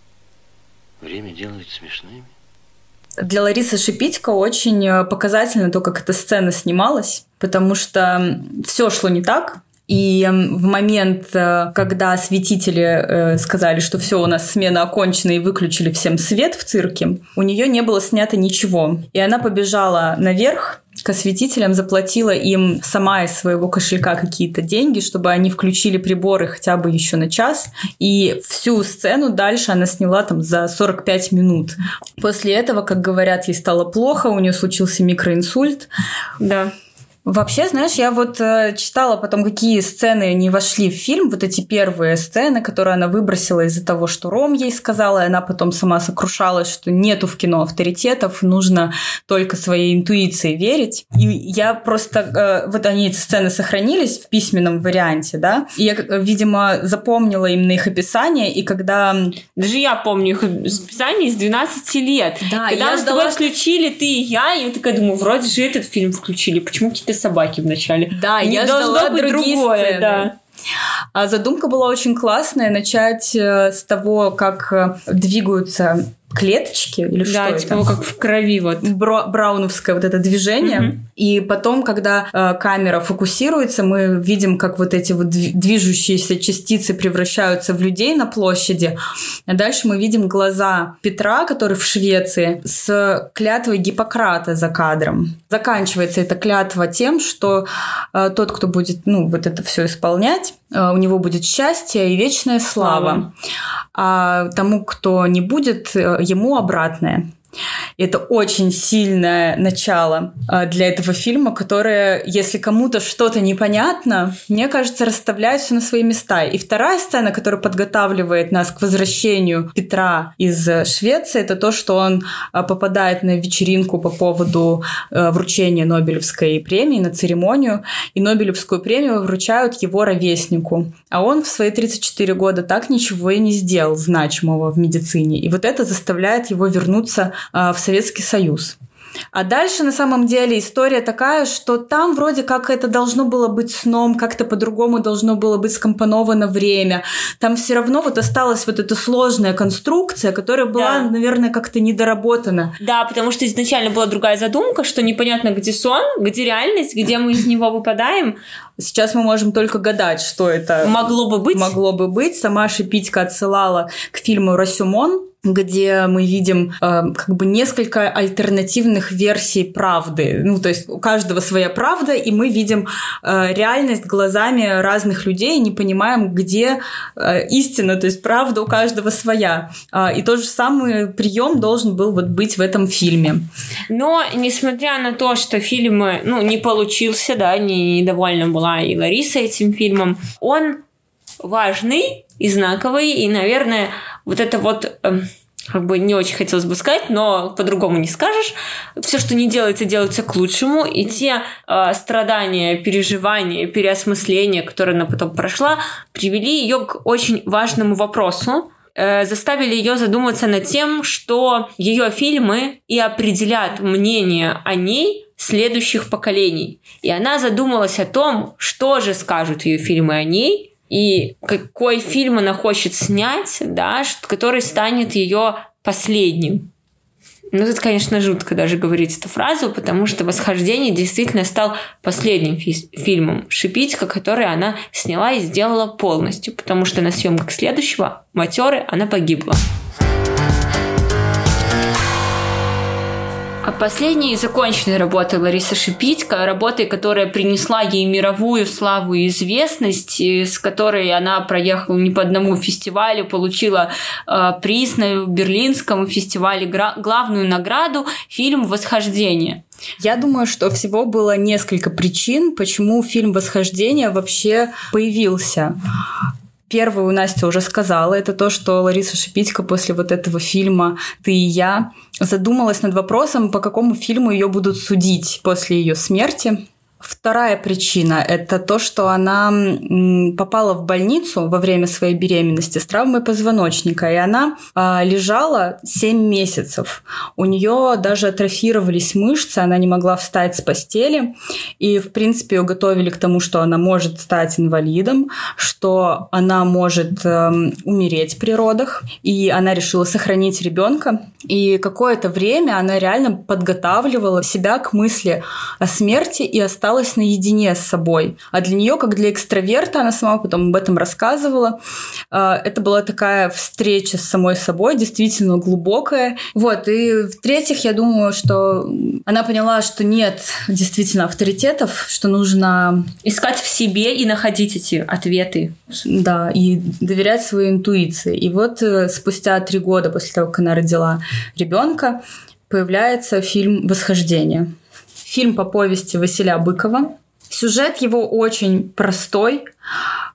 I: Время делает смешными.
B: Для Ларисы Шипитько очень показательно то, как эта сцена снималась, потому что все шло не так, и в момент, э, когда осветители э, сказали, что все, у нас смена окончена и выключили всем свет в цирке, у нее не было снято ничего. И она побежала наверх, к осветителям, заплатила им сама из своего кошелька какие-то деньги, чтобы они включили приборы хотя бы еще на час. И всю сцену дальше она сняла там за 45 минут. После этого, как говорят, ей стало плохо, у нее случился микроинсульт.
A: Да.
B: Вообще, знаешь, я вот э, читала потом, какие сцены не вошли в фильм, вот эти первые сцены, которые она выбросила из-за того, что Ром ей сказала, и она потом сама сокрушалась, что нету в кино авторитетов, нужно только своей интуиции верить. И я просто... Э, вот они, эти сцены сохранились в письменном варианте, да, и я, видимо, запомнила именно их описание, и когда...
A: Даже я помню их описание из 12 лет.
B: Да,
A: когда
B: я
A: с тобой
B: ждала,
A: включили, ты и я, и я такая думаю, вроде же этот фильм включили, почему какие-то собаки вначале?
B: Да,
A: Не
B: я ждала
A: быть
B: другие
A: другое,
B: сцены.
A: да.
B: А задумка была очень классная, начать э, с того, как э, двигаются клеточки или что
A: Да,
B: это?
A: типа как в крови вот.
B: Бро- брауновское вот это движение.
A: Мгм.
B: И потом, когда э, камера фокусируется, мы видим, как вот эти вот дви- движущиеся частицы превращаются в людей на площади. А дальше мы видим глаза Петра, который в Швеции, с клятвой Гиппократа за кадром. Заканчивается эта клятва тем, что э, тот, кто будет, ну, вот это все исполнять, у него будет счастье и вечная слава.
A: Слава.
B: А тому, кто не будет, э, ему обратное. Это очень сильное начало а, для этого фильма, которое, если кому-то что-то непонятно, мне кажется, расставляет все на свои места. И вторая сцена, которая подготавливает нас к возвращению Петра из э, Швеции, это то, что он а, попадает на вечеринку по поводу э, вручения Нобелевской премии, на церемонию, и Нобелевскую премию вручают его ровеснику. А он в свои 34 года так ничего и не сделал значимого в медицине. И вот это заставляет его вернуться в Советский Союз. А дальше на самом деле история такая, что там вроде как это должно было быть сном, как-то по-другому должно было быть скомпоновано время. Там все равно вот осталась вот эта сложная конструкция, которая была,
A: Да.
B: наверное, как-то недоработана.
A: Да, потому что изначально была другая задумка, что непонятно, где сон, где реальность, где мы из него выпадаем.
B: Сейчас мы можем только гадать, что это
A: Могло бы быть.
B: могло бы быть. Сама Шипитько отсылала к фильму «Расюмон», где мы видим э, как бы несколько альтернативных версий правды. Ну, то есть у каждого своя правда, и мы видим э, реальность глазами разных людей, и не понимаем, где э, истина, то есть правда у каждого своя. А, и тот же самый прием должен был вот быть в этом фильме.
A: Но, несмотря на то, что фильм э, ну, не получился, да, не, недовольна была и Лариса этим фильмом, он важный и знаковый, и, наверное, вот это вот... эм, как бы не очень хотелось бы сказать, но по-другому не скажешь. Все, что не делается, делается к лучшему. И те э, страдания, переживания, переосмысления, которые она потом прошла, привели ее к очень важному вопросу, э, заставили ее задуматься над тем, что ее фильмы и определят мнение о ней следующих поколений. И она задумалась о том, что же скажут ее фильмы о ней, и какой фильм она хочет снять, да, который станет ее последним. Ну, тут, конечно, жутко даже говорить эту фразу, потому что «Восхождение» действительно стал последним фи- фильмом Шипитько, который она сняла и сделала полностью, потому что на съемках следующего «Матеры» она погибла. А последней законченной работой Ларисы Шипитько, работой, которая принесла ей мировую славу и известность, с которой она проехала не по одному фестивалю, получила э, приз на Берлинском фестивале, главную награду, фильм «Восхождение».
B: Я думаю, что всего было несколько причин, почему фильм «Восхождение» вообще появился. Первую Настя уже сказала, это то, что Лариса Шипитько после вот этого фильма «Ты и я» задумалась над вопросом, по какому фильму ее будут судить после ее смерти. Вторая причина – это то, что она попала в больницу во время своей беременности с травмой позвоночника, и она а, лежала 7 месяцев. У нее даже атрофировались мышцы, она не могла встать с постели, и, в принципе, ее готовили к тому, что она может стать инвалидом, что она может эм, умереть при родах, и она решила сохранить ребенка. И какое-то время она реально подготавливала себя к мысли о смерти и осталась наедине с собой. А для нее, как для экстраверта, она сама потом об этом рассказывала, э, это была такая встреча с самой собой, действительно глубокая. Вот, и в-третьих, я думаю, что она поняла, что нет действительно авторитетов, что нужно
A: Искать в себе и находить эти ответы.
B: да, и доверять своей интуиции. И вот э, спустя три года после того, как она родила ребенка, появляется фильм «Восхождение». Фильм по повести Василия Быкова. Сюжет его очень простой.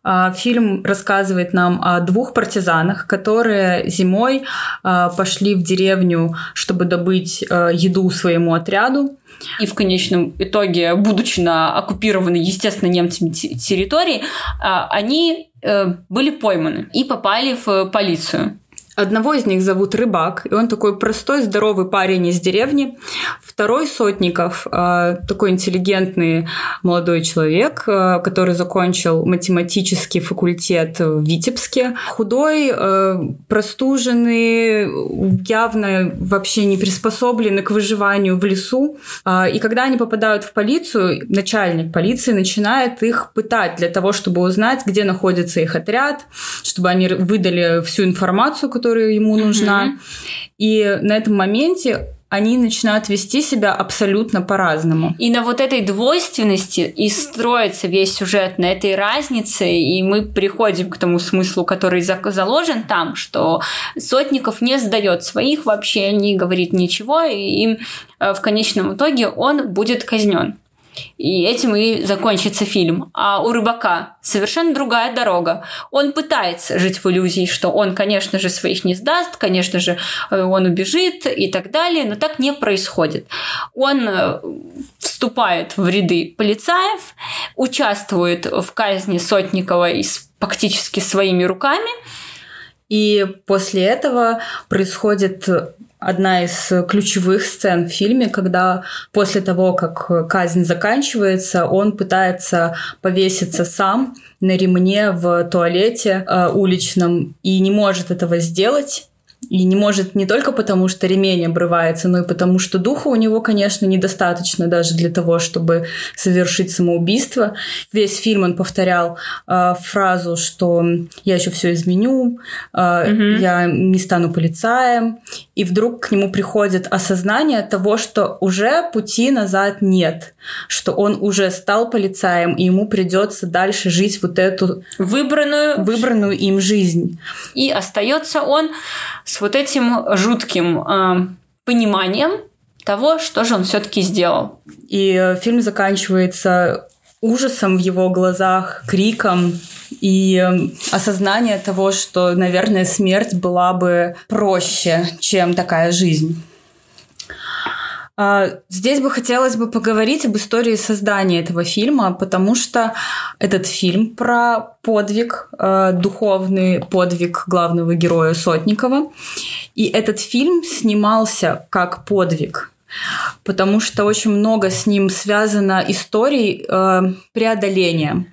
B: А, фильм рассказывает нам о двух партизанах, которые зимой а, пошли в деревню, чтобы добыть а, еду своему отряду.
A: И в конечном итоге, будучи на оккупированной, естественно, немцами территории, они э, были пойманы и попали в полицию.
B: Одного из них зовут Рыбак, и он такой простой, здоровый парень из деревни. Второй Сотников, а, такой интеллигентный молодой человек, а, который закончил математический факультет в Витебске. Худой, а, простуженный, явно вообще не приспособленный к выживанию в лесу. И когда они попадают в полицию, начальник полиции начинает их пытать для того, чтобы узнать, где находится их отряд, чтобы они выдали всю информацию, которая ему нужна. Mm-hmm. И на этом моменте они начинают вести себя абсолютно по-разному.
A: И на вот этой двойственности и строится весь сюжет, на этой разнице, и мы приходим к тому смыслу, который заложен там, что Сотников не сдает своих вообще, не говорит ничего, и э, в конечном итоге он будет казнен. И этим и закончится фильм. А у рыбака совершенно другая дорога. Он пытается жить в иллюзии, что он, конечно же, своих не сдаст, конечно же, э, он убежит и так далее, но так не происходит. Он э, вступает в ряды полицаев, участвует в казни Сотникова фактически своими руками,
B: и после этого происходит одна из ключевых сцен в фильме, когда после того, как казнь заканчивается, он пытается повеситься сам на ремне в туалете э, уличном и не может этого сделать и не может не только потому, что ремень обрывается, но и потому, что духа у него, конечно, недостаточно даже для того, чтобы совершить самоубийство. Весь фильм он повторял э, фразу, что я еще все изменю, э, угу. я не стану полицаем. И вдруг к нему приходит осознание того, что уже пути назад нет, что он уже стал полицаем, и ему придется дальше жить вот эту
A: выбранную,
B: выбранную им жизнь.
A: И остается он с вот этим жутким э, пониманием того, что же он все-таки сделал.
B: И э, фильм заканчивается ужасом в его глазах, криком и э, осознание того, что, наверное, смерть была бы проще, чем такая жизнь. А, здесь бы хотелось бы поговорить об истории создания этого фильма, потому что этот фильм про подвиг, э, духовный подвиг главного героя Сотникова. И этот фильм снимался как подвиг, потому что очень много с ним связано историй э, преодоления.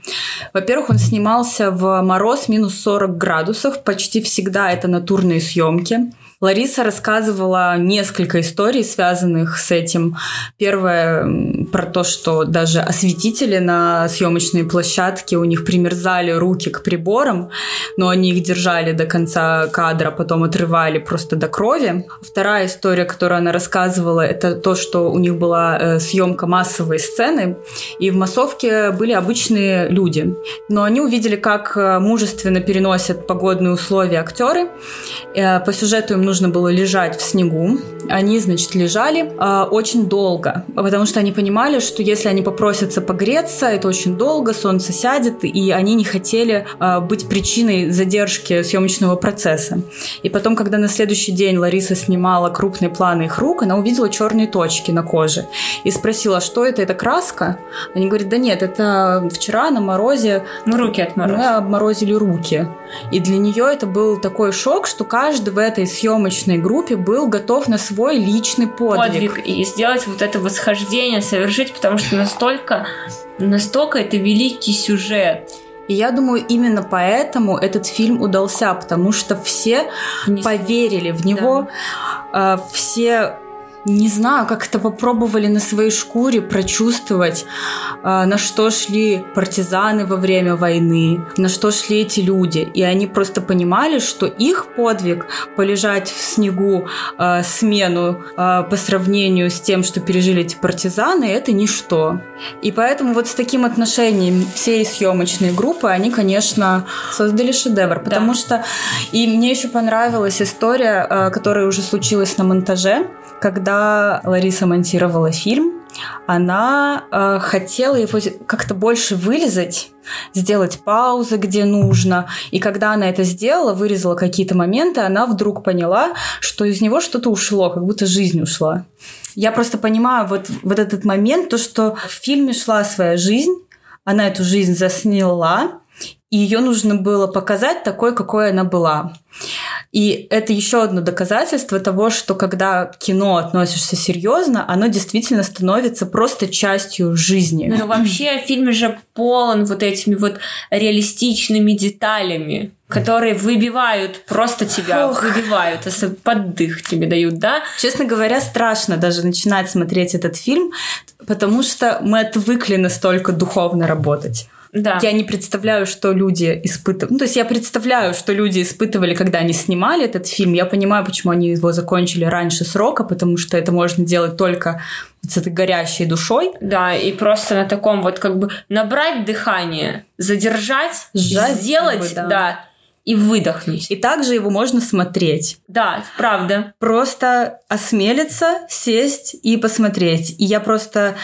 B: Во-первых, он снимался в мороз минус 40 градусов, почти всегда это натурные съемки. Лариса рассказывала несколько историй, связанных с этим. Первое про то, что даже осветители на съемочной площадке у них примерзали руки к приборам, но они их держали до конца кадра, потом отрывали просто до крови. Вторая история, которую она рассказывала, это то, что у них была э, съемка массовой сцены, и в массовке были обычные люди. Но они увидели, как э, мужественно переносят погодные условия актеры. Э, по сюжету им нужно было лежать в снегу. Они, значит, лежали э, очень долго, потому что они понимали, что если они попросятся погреться, это очень долго, солнце сядет, и они не хотели э, быть причиной задержки съемочного процесса. И потом, когда на следующий день Лариса снимала крупные планы их рук, она увидела черные точки на коже и спросила, что это, это краска? Они говорят, да нет, это вчера на морозе
A: мы руки отморозили. Мы
B: обморозили руки. И для нее это был такой шок, что каждый в этой съемочной группе был готов на свой личный подвиг.
A: подвиг и сделать вот это восхождение, совершить, потому что настолько, настолько это великий сюжет.
B: И я думаю, именно поэтому этот фильм удался, потому что все Вниз. поверили в него, да. все не знаю, как это попробовали на своей шкуре прочувствовать, а, на что шли партизаны во время войны, на что шли эти люди. И они просто понимали, что их подвиг полежать в снегу а, смену а, по сравнению с тем, что пережили эти партизаны, это ничто. И поэтому вот с таким отношением всей съемочной группы они, конечно, создали шедевр, потому да. что и мне еще понравилась история, которая уже случилась на монтаже, когда Лариса монтировала фильм, она э, хотела его как-то больше вылезать, сделать паузы, где нужно. И когда она это сделала, вырезала какие-то моменты, она вдруг поняла, что из него что-то ушло, как будто жизнь ушла. Я просто понимаю вот, вот этот момент, то, что в фильме шла своя жизнь, она эту жизнь засняла, и ее нужно было показать такой, какой она была. И это еще одно доказательство того, что когда к кино относишься серьезно, оно действительно становится просто частью жизни.
A: Ну вообще фильм же полон вот этими вот реалистичными деталями которые выбивают просто тебя, Ох. выбивают, поддых тебе дают, да?
B: Честно говоря, страшно даже начинать смотреть этот фильм, потому что мы отвыкли настолько духовно работать.
A: Да.
B: Я не представляю, что люди испытывали. Ну, то есть я представляю, что люди испытывали, когда они снимали этот фильм. Я понимаю, почему они его закончили раньше срока, потому что это можно делать только с этой горящей душой.
A: Да, и просто на таком вот как бы набрать дыхание, задержать, Сжать сделать, бы, да. да и выдохнуть.
B: И также его можно смотреть.
A: Да, правда.
B: Просто осмелиться, сесть и посмотреть. И я просто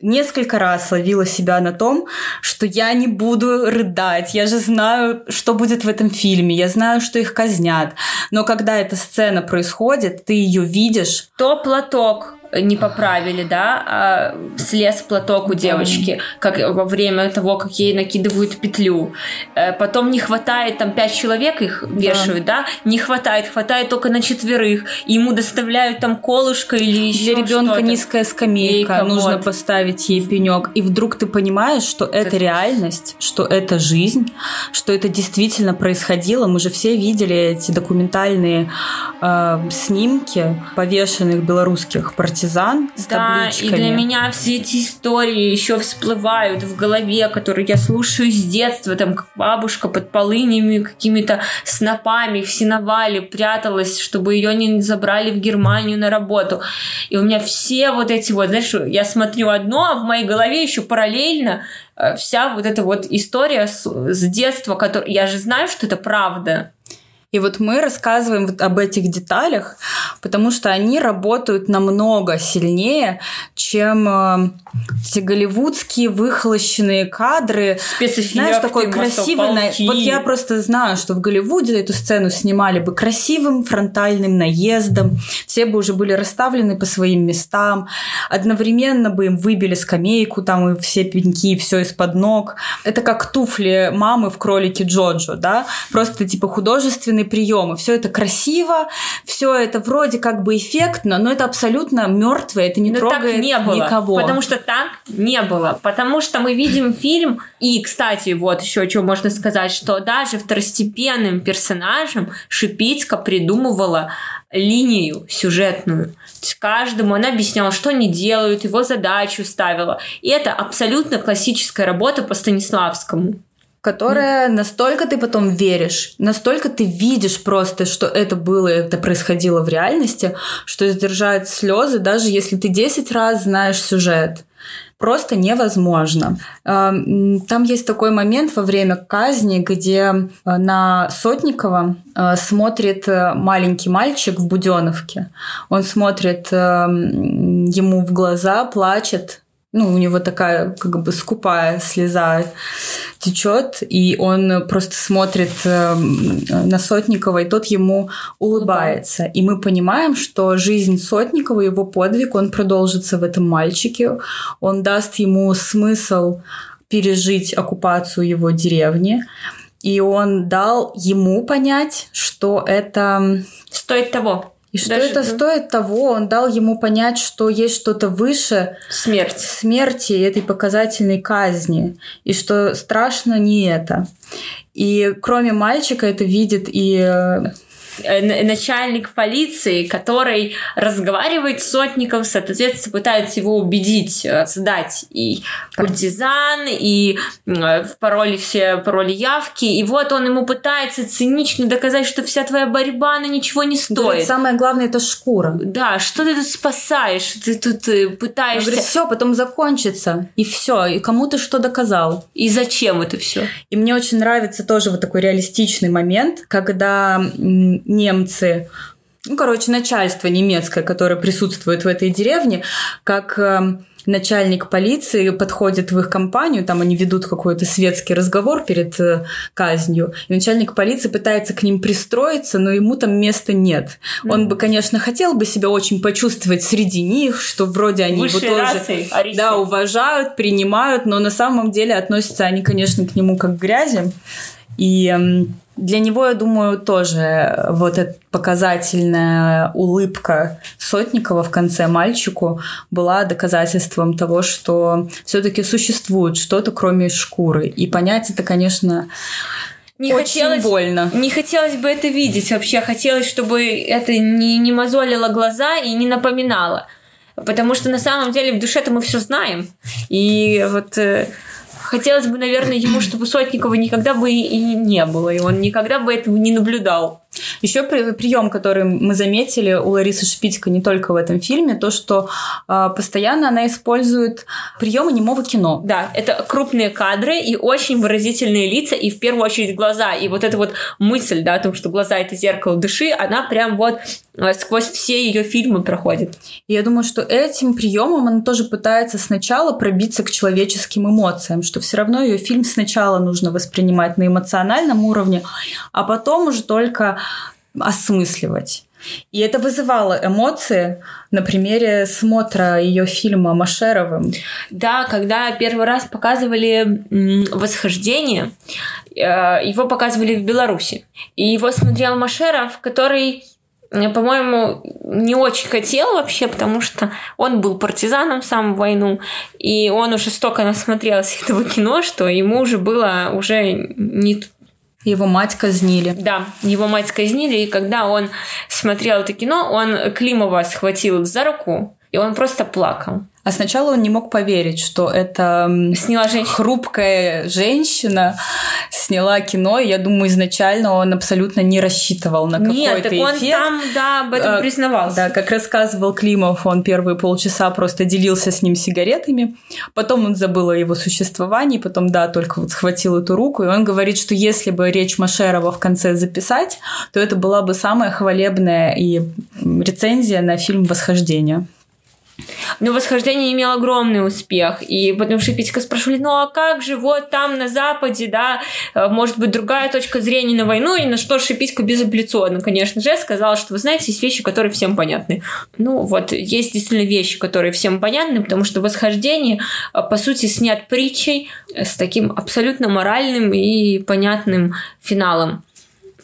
B: несколько раз ловила себя на том, что я не буду рыдать. Я же знаю, что будет в этом фильме. Я знаю, что их казнят. Но когда эта сцена происходит, ты ее видишь.
A: То платок не поправили, да, а слез платок у девочки, как во время того, как ей накидывают петлю. Э, потом не хватает, там пять человек их вешают, да, да? не хватает, хватает только на четверых. Ему доставляют там колышко или еще
B: Для ребенка низкая скамейка, Ейка, нужно вот. поставить ей пенек. И вдруг ты понимаешь, что это, это реальность, что это жизнь, что это действительно происходило. Мы же все видели эти документальные э, снимки повешенных белорусских партизан партизан с да, табличками.
A: и для меня все эти истории еще всплывают в голове, которые я слушаю с детства, там, как бабушка под полынями, какими-то снопами в сеновале пряталась, чтобы ее не забрали в Германию на работу. И у меня все вот эти вот, знаешь, я смотрю одно, а в моей голове еще параллельно э, вся вот эта вот история с, с детства, который я же знаю, что это правда.
B: И вот мы рассказываем вот об этих деталях, потому что они работают намного сильнее, чем э, эти голливудские выхолощенные кадры. Знаешь, такой красивый... На... Вот я просто знаю, что в Голливуде эту сцену снимали бы красивым фронтальным наездом, все бы уже были расставлены по своим местам, одновременно бы им выбили скамейку, там и все пеньки, и все из-под ног. Это как туфли мамы в кролике Джоджо, да? Просто типа художественный разные приемы. Все это красиво, все это вроде как бы эффектно, но это абсолютно мертвое, это не но трогает так не было, никого.
A: Потому что так не было. Потому что мы видим фильм, и, кстати, вот еще что можно сказать, что даже второстепенным персонажам Шипицка придумывала линию сюжетную. То есть каждому она объясняла, что они делают, его задачу ставила. И это абсолютно классическая работа по Станиславскому
B: которая настолько ты потом веришь, настолько ты видишь просто, что это было, это происходило в реальности, что сдержать слезы, даже если ты 10 раз знаешь сюжет. Просто невозможно. Эм, там есть такой момент во время казни, где э, на Сотникова э, смотрит э, маленький мальчик в Буденовке. Он смотрит эм, ему в глаза, плачет, ну, у него такая как бы скупая слеза течет, и он просто смотрит э, на Сотникова, и тот ему улыбается. И мы понимаем, что жизнь Сотникова, его подвиг, он продолжится в этом мальчике, он даст ему смысл пережить оккупацию его деревни, и он дал ему понять, что это...
A: Стоит того.
B: И что Даже, это да. стоит того, он дал ему понять, что есть что-то выше
A: смерти.
B: смерти этой показательной казни, и что страшно не это. И кроме мальчика это видит и э,
A: начальник полиции, который разговаривает с сотником, соответственно, пытается его убедить э, сдать и партизан, и э, в пароле все пароли явки. И вот он ему пытается цинично доказать, что вся твоя борьба, на ничего не стоит. Говорит,
B: самое главное, это шкура.
A: Да, что ты тут спасаешь? Ты тут пытаешься... Говорит,
B: все, потом закончится. И все. И кому ты что доказал?
A: И зачем это все?
B: И мне очень нравится тоже вот такой реалистичный момент, когда немцы, ну, короче, начальство немецкое, которое присутствует в этой деревне, как э, начальник полиции подходит в их компанию, там они ведут какой-то светский разговор перед э, казнью, и начальник полиции пытается к ним пристроиться, но ему там места нет. Mm-hmm. Он бы, конечно, хотел бы себя очень почувствовать среди них, что вроде они
A: Высшей
B: его тоже
A: расы,
B: да, уважают, принимают, но на самом деле относятся они, конечно, к нему как к грязи. И для него, я думаю, тоже вот эта показательная улыбка Сотникова в конце мальчику была доказательством того, что все-таки существует что-то кроме шкуры. И понять это, конечно, не Очень хотелось, больно.
A: Не хотелось бы это видеть вообще. Хотелось, чтобы это не, не мозолило глаза и не напоминало. Потому что на самом деле в душе-то мы все знаем. И вот э, хотелось бы, наверное, ему, чтобы Сотникова никогда бы и не было, и он никогда бы этого не наблюдал.
B: Еще прием, который мы заметили у Ларисы Шпитько не только в этом фильме, то, что э, постоянно она использует приемы немого кино.
A: Да, это крупные кадры и очень выразительные лица, и в первую очередь глаза. И вот эта вот мысль, да, о том, что глаза это зеркало души, она прям вот э, сквозь все ее фильмы проходит.
B: И я думаю, что этим приемом она тоже пытается сначала пробиться к человеческим эмоциям, что все равно ее фильм сначала нужно воспринимать на эмоциональном уровне, а потом уже только осмысливать. И это вызывало эмоции на примере смотра ее фильма Машеровым.
A: Да, когда первый раз показывали «Восхождение», э, его показывали в Беларуси. И его смотрел Машеров, который э, по-моему, не очень хотел вообще, потому что он был партизаном сам в войну, и он уже столько насмотрелся этого кино, что ему уже было уже не,
B: его мать казнили.
A: Да, его мать казнили, и когда он смотрел это кино, он Климова схватил за руку, и он просто плакал.
B: А сначала он не мог поверить, что это
A: сняла женщина.
B: хрупкая женщина сняла кино. И я думаю, изначально он абсолютно не рассчитывал на какой-то эффект.
A: он сам, да, об этом а, признавался.
B: Да, как рассказывал Климов, он первые полчаса просто делился с ним сигаретами. Потом он забыл о его существовании, потом, да, только вот схватил эту руку. И он говорит, что если бы речь Машерова в конце записать, то это была бы самая хвалебная и рецензия на фильм «Восхождение».
A: Но «Восхождение» имел огромный успех. И потом Шипитько спрашивали, ну а как же вот там на Западе, да, э, может быть другая точка зрения на войну, и на что Шипитько безапелляционно, конечно же, сказал, что вы знаете, есть вещи, которые всем понятны. Ну вот, есть действительно вещи, которые всем понятны, потому что «Восхождение» э, по сути снят притчей с таким абсолютно моральным и понятным финалом.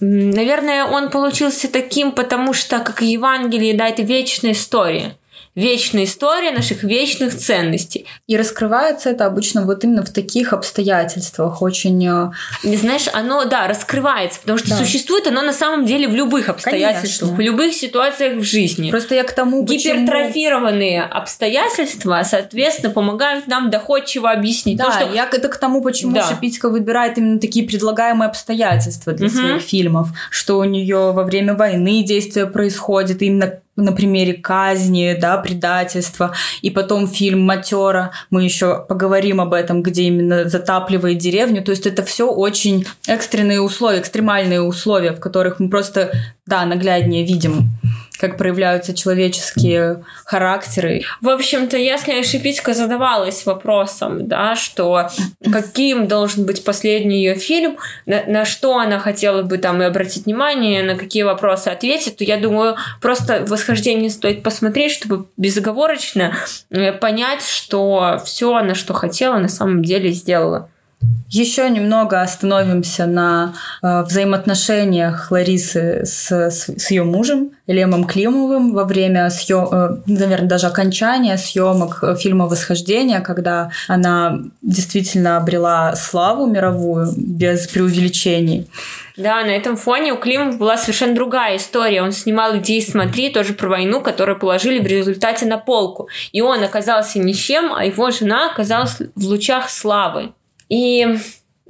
A: Наверное, он получился таким, потому что, как и Евангелие, да, это вечная история вечная история наших вечных ценностей.
B: И раскрывается это обычно вот именно в таких обстоятельствах, очень... Э,
A: Не знаешь, оно, да, раскрывается, потому что да. существует оно на самом деле в любых обстоятельствах, Конечно. в любых ситуациях в жизни.
B: Просто я к тому,
A: Гипертрофированные почему... обстоятельства, соответственно, помогают нам доходчиво объяснить.
B: Да,
A: то, что...
B: я это к тому, почему да. Шипицка выбирает именно такие предлагаемые обстоятельства для угу. своих фильмов, что у нее во время войны действия происходят именно на примере казни, да, предательства, и потом фильм «Матера», мы еще поговорим об этом, где именно затапливает деревню, то есть это все очень экстренные условия, экстремальные условия, в которых мы просто, да, нагляднее видим как проявляются человеческие характеры.
A: В общем-то, если Шипитько задавалась вопросом, да, что каким должен быть последний ее фильм, на, на что она хотела бы там и обратить внимание, на какие вопросы ответить, то я думаю, просто восхождение стоит посмотреть, чтобы безоговорочно э, понять, что все, на что хотела, на самом деле сделала.
B: Еще немного остановимся на э, взаимоотношениях Ларисы с, с, с ее мужем Лемом Климовым во время съем, э, наверное, даже окончания съемок фильма «Восхождение», когда она действительно обрела славу мировую без преувеличений.
A: Да, на этом фоне у Климова была совершенно другая история. Он снимал «Иди смотри», тоже про войну, которую положили в результате на полку. И он оказался ни с чем, а его жена оказалась в лучах славы. И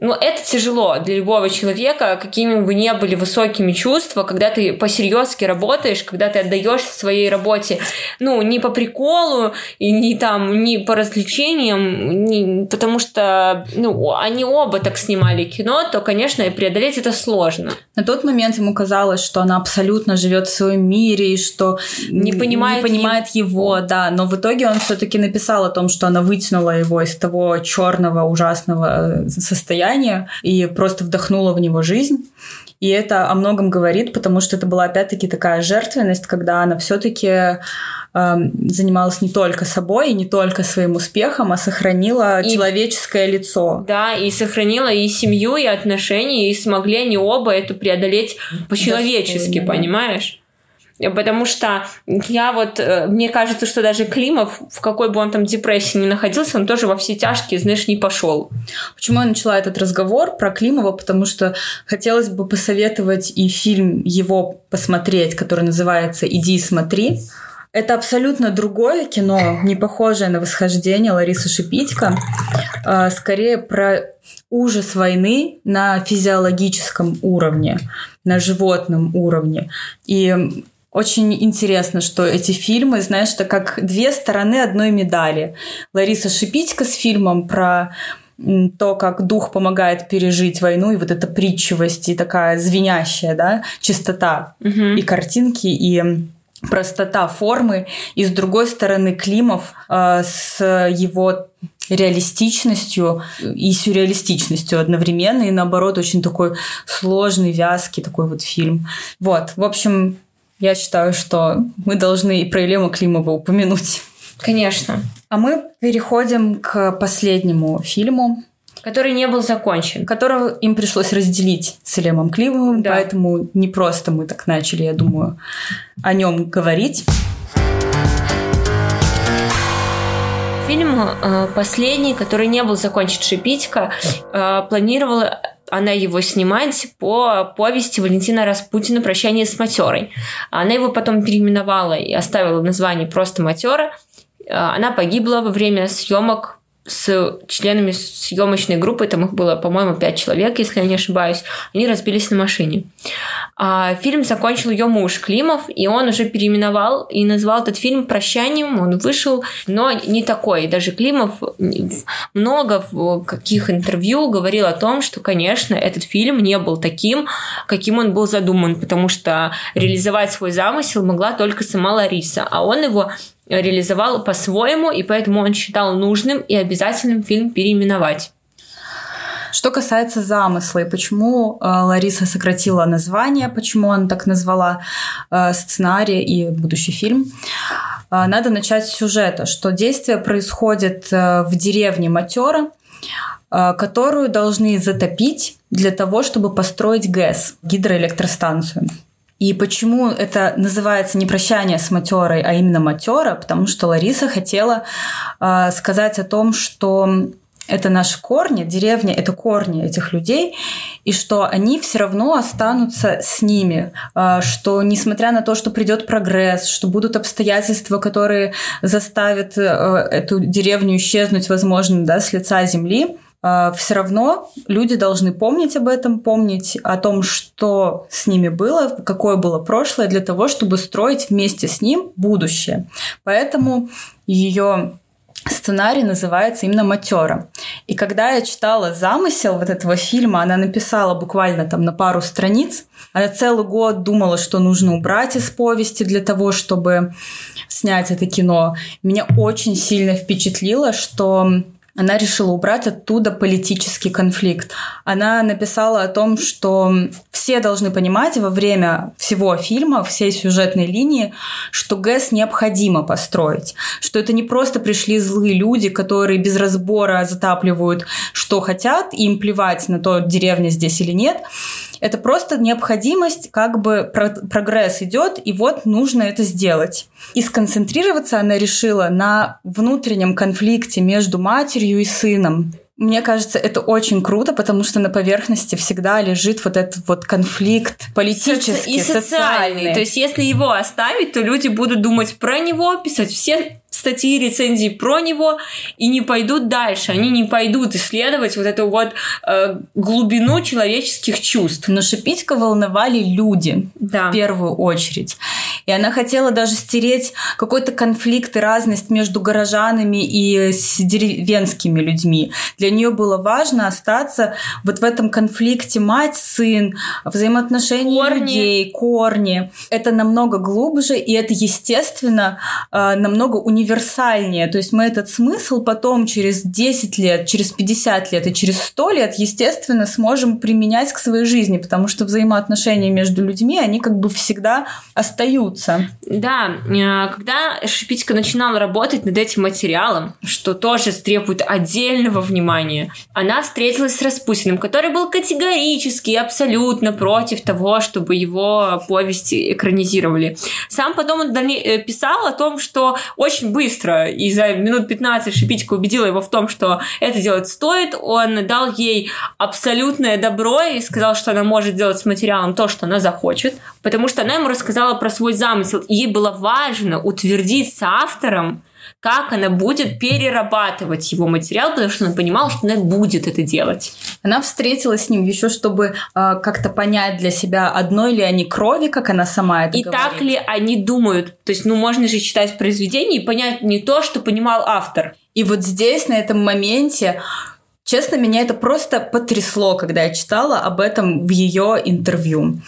A: ну, это тяжело для любого человека, какими бы ни были высокими чувства, когда ты по-серьезки работаешь, когда ты отдаешь своей работе, ну, не по приколу, и не там, не по развлечениям, не, потому что, ну, они оба так снимали кино, то, конечно, преодолеть это сложно.
B: На тот момент ему казалось, что она абсолютно живет в своем мире, и что
A: не понимает,
B: не понимает его. его, да. Но в итоге он все-таки написал о том, что она вытянула его из того черного ужасного э, состояния, состояние и просто вдохнула в него жизнь. И это о многом говорит, потому что это была опять-таки такая жертвенность, когда она все-таки э, занималась не только собой, и не только своим успехом, а сохранила и, человеческое лицо.
A: Да, и сохранила и семью, и отношения, и смогли они оба это преодолеть по-человечески, понимаешь? Потому что я вот, э, мне кажется, что даже Климов, в какой бы он там депрессии не находился, он тоже во все тяжкие, знаешь, не пошел.
B: Почему я начала этот разговор про Климова? Потому что хотелось бы посоветовать и фильм его посмотреть, который называется «Иди и смотри». Это абсолютно другое кино, не похожее на «Восхождение» Ларисы Шипитько. А, скорее про ужас войны на физиологическом уровне, на животном уровне. И очень интересно, что эти фильмы, знаешь, это как две стороны одной медали. Лариса Шипитько с фильмом про то, как дух помогает пережить войну, и вот эта притчивость, и такая звенящая, да, чистота, угу. и картинки, и простота формы, и с другой стороны Климов э, с его реалистичностью и сюрреалистичностью одновременно, и наоборот очень такой сложный, вязкий такой вот фильм. Вот, в общем, я считаю, что мы должны и про Елему Климова упомянуть.
A: Конечно.
B: А мы переходим к последнему фильму.
A: Который не был закончен.
B: Которого им пришлось разделить с Елемом Климовым, да. поэтому не просто мы так начали, я думаю, о нем говорить.
A: Фильм э, последний, который не был закончен Шипитько, э, планировала она его снимать по повести Валентина Распутина «Прощание с матерой». Она его потом переименовала и оставила название просто «Матера». Она погибла во время съемок с членами съемочной группы, там их было, по-моему, пять человек, если я не ошибаюсь, они разбились на машине. А фильм закончил ее муж Климов, и он уже переименовал и назвал этот фильм «Прощанием». Он вышел, но не такой. Даже Климов много в каких интервью говорил о том, что, конечно, этот фильм не был таким, каким он был задуман, потому что реализовать свой замысел могла только сама Лариса, а он его реализовал по-своему, и поэтому он считал нужным и обязательным фильм переименовать.
B: Что касается замысла и почему э, Лариса сократила название, почему она так назвала э, сценарий и будущий фильм, э, надо начать с сюжета, что действие происходит э, в деревне Матера, э, которую должны затопить для того, чтобы построить ГЭС, гидроэлектростанцию. И почему это называется не прощание с матерой, а именно матера? Потому что Лариса хотела э, сказать о том, что это наши корни, деревня – это корни этих людей, и что они все равно останутся с ними, а, что несмотря на то, что придет прогресс, что будут обстоятельства, которые заставят э, эту деревню исчезнуть, возможно, да, с лица земли, все равно люди должны помнить об этом, помнить о том, что с ними было, какое было прошлое, для того, чтобы строить вместе с ним будущее. Поэтому ее сценарий называется именно «Матера». И когда я читала замысел вот этого фильма, она написала буквально там на пару страниц. Она целый год думала, что нужно убрать из повести для того, чтобы снять это кино. Меня очень сильно впечатлило, что она решила убрать оттуда политический конфликт. Она написала о том, что все должны понимать во время всего фильма, всей сюжетной линии, что ГЭС необходимо построить, что это не просто пришли злые люди, которые без разбора затапливают, что хотят, и им плевать на то, деревня здесь или нет, это просто необходимость, как бы прогресс идет, и вот нужно это сделать. И сконцентрироваться она решила на внутреннем конфликте между матерью и сыном Мне кажется, это очень круто, потому что на поверхности всегда лежит вот этот вот конфликт политический,
A: и социальный.
B: социальный.
A: То есть, если его оставить, то люди будут думать про него, писать все статьи, рецензии про него и не пойдут дальше. Они не пойдут исследовать вот эту вот э, глубину человеческих чувств.
B: Но Шипитько волновали люди
A: Да.
B: в первую очередь. И она хотела даже стереть какой-то конфликт и разность между горожанами и деревенскими людьми. Для нее было важно остаться вот в этом конфликте мать-сын, взаимоотношения
A: Корни.
B: людей, корни. Это намного глубже, и это, естественно, э, намного универсальнее. То есть мы этот смысл потом через 10 лет, через 50 лет и через 100 лет, естественно, сможем применять к своей жизни, потому что взаимоотношения между людьми, они как бы всегда остаются.
A: Да, э, когда Шипитько начинала работать над этим материалом, что тоже требует отдельного внимания, она встретилась с Распутиным, который был категорически абсолютно против того, чтобы его повести экранизировали. Сам потом он э, писал о том, что очень быстро, и за минут 15 Шипитько убедила его в том, что это делать стоит, он дал ей абсолютное добро и сказал, что она может делать с материалом то, что она захочет, потому что она ему рассказала про свой замысел, и ей было важно утвердить с автором, как она будет перерабатывать его материал, потому что она понимала, что она будет это делать.
B: Она встретилась с ним еще, чтобы э, как-то понять для себя, одной ли они крови, как она сама это
A: И
B: говорит.
A: так ли они думают? То есть, ну, можно же читать произведение и понять не то, что понимал автор.
B: И вот здесь, на этом моменте, честно, меня это просто потрясло, когда я читала об этом в ее интервью.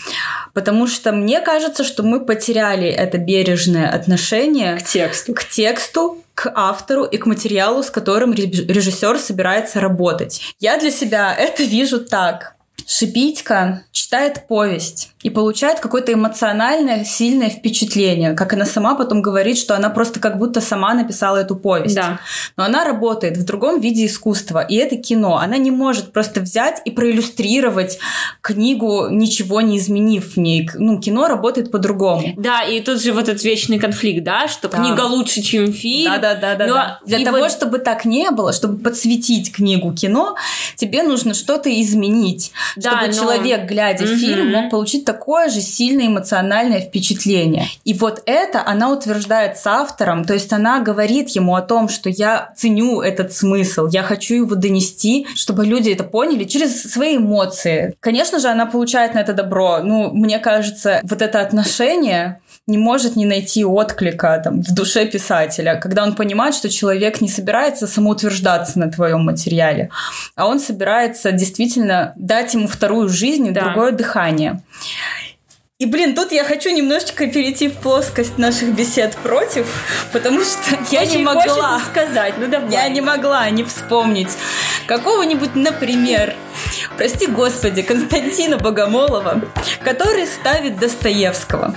B: Потому что мне кажется, что мы потеряли это бережное отношение
A: К тексту.
B: к тексту, автору и к материалу, с которым реж- режиссер собирается работать. Я для себя это вижу так. Шипитька читает повесть и получает какое-то эмоциональное, сильное впечатление, как она сама потом говорит, что она просто как будто сама написала эту повесть.
A: Да.
B: Но она работает в другом виде искусства, и это кино. Она не может просто взять и проиллюстрировать книгу, ничего не изменив в ней. Ну, кино работает по-другому.
A: Да, и тут же вот этот вечный конфликт, да, что
B: Да.
A: книга лучше, чем фильм.
B: Да, да, да, да.
A: Но
B: да. Для
A: и
B: того,
A: вот-
B: чтобы так не было, чтобы подсветить книгу кино, тебе нужно что-то изменить,
A: Да,
B: чтобы
A: но-
B: человек, глядя
A: Мгм.
B: фильм, мог получить такое же сильное эмоциональное впечатление. И вот это она утверждает с автором, то есть она говорит ему о том, что я ценю этот смысл, я хочу его донести, чтобы люди это поняли через свои эмоции. Конечно же, она получает на это добро. Ну, мне кажется, вот это отношение не может не найти отклика там, в душе писателя, когда он понимает, что человек не собирается самоутверждаться на твоем материале, а он собирается действительно дать ему вторую жизнь и
A: Да.
B: другое дыхание. И, блин, тут я хочу немножечко перейти в плоскость наших бесед против, потому что я
A: Очень
B: не могла.
A: сказать, ну давай.
B: Я не могла не вспомнить какого-нибудь, например, прости господи, Константина Богомолова, который ставит Достоевского.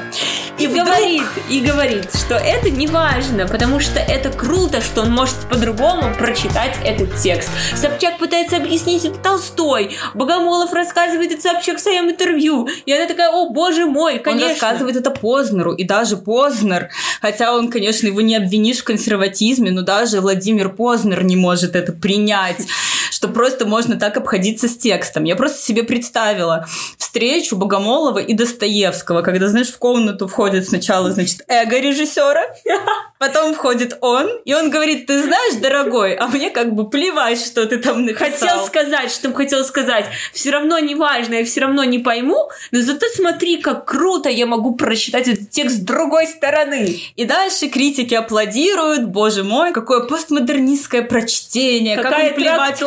A: И
B: вдруг-
A: говорит, и говорит, что это не важно, потому что это круто, что он может по-другому прочитать этот текст. Собчак пытается объяснить это Толстой. Богомолов рассказывает это Собчак в своем интервью. И она такая, о боже мой, конечно.
B: Он рассказывает это Познеру, и даже Познер, хотя он, конечно, его не обвинишь в консерватизме, но даже Владимир Познер не может это принять, что просто можно так обходиться с текстом. Я просто себе представила встречу Богомолова и Достоевского, когда, знаешь, в комнату входит сначала, значит, эго режиссера, потом входит он, и он говорит, ты знаешь, дорогой, а мне как бы плевать, что ты там написал.
A: Хотел сказать, что хотел сказать. Все равно не важно, я все равно не пойму, но зато смотри, как круто я могу прочитать этот текст с другой стороны.
B: И дальше критики аплодируют, боже мой, какое постмодернистское прочтение,
A: Какая
B: как он плевать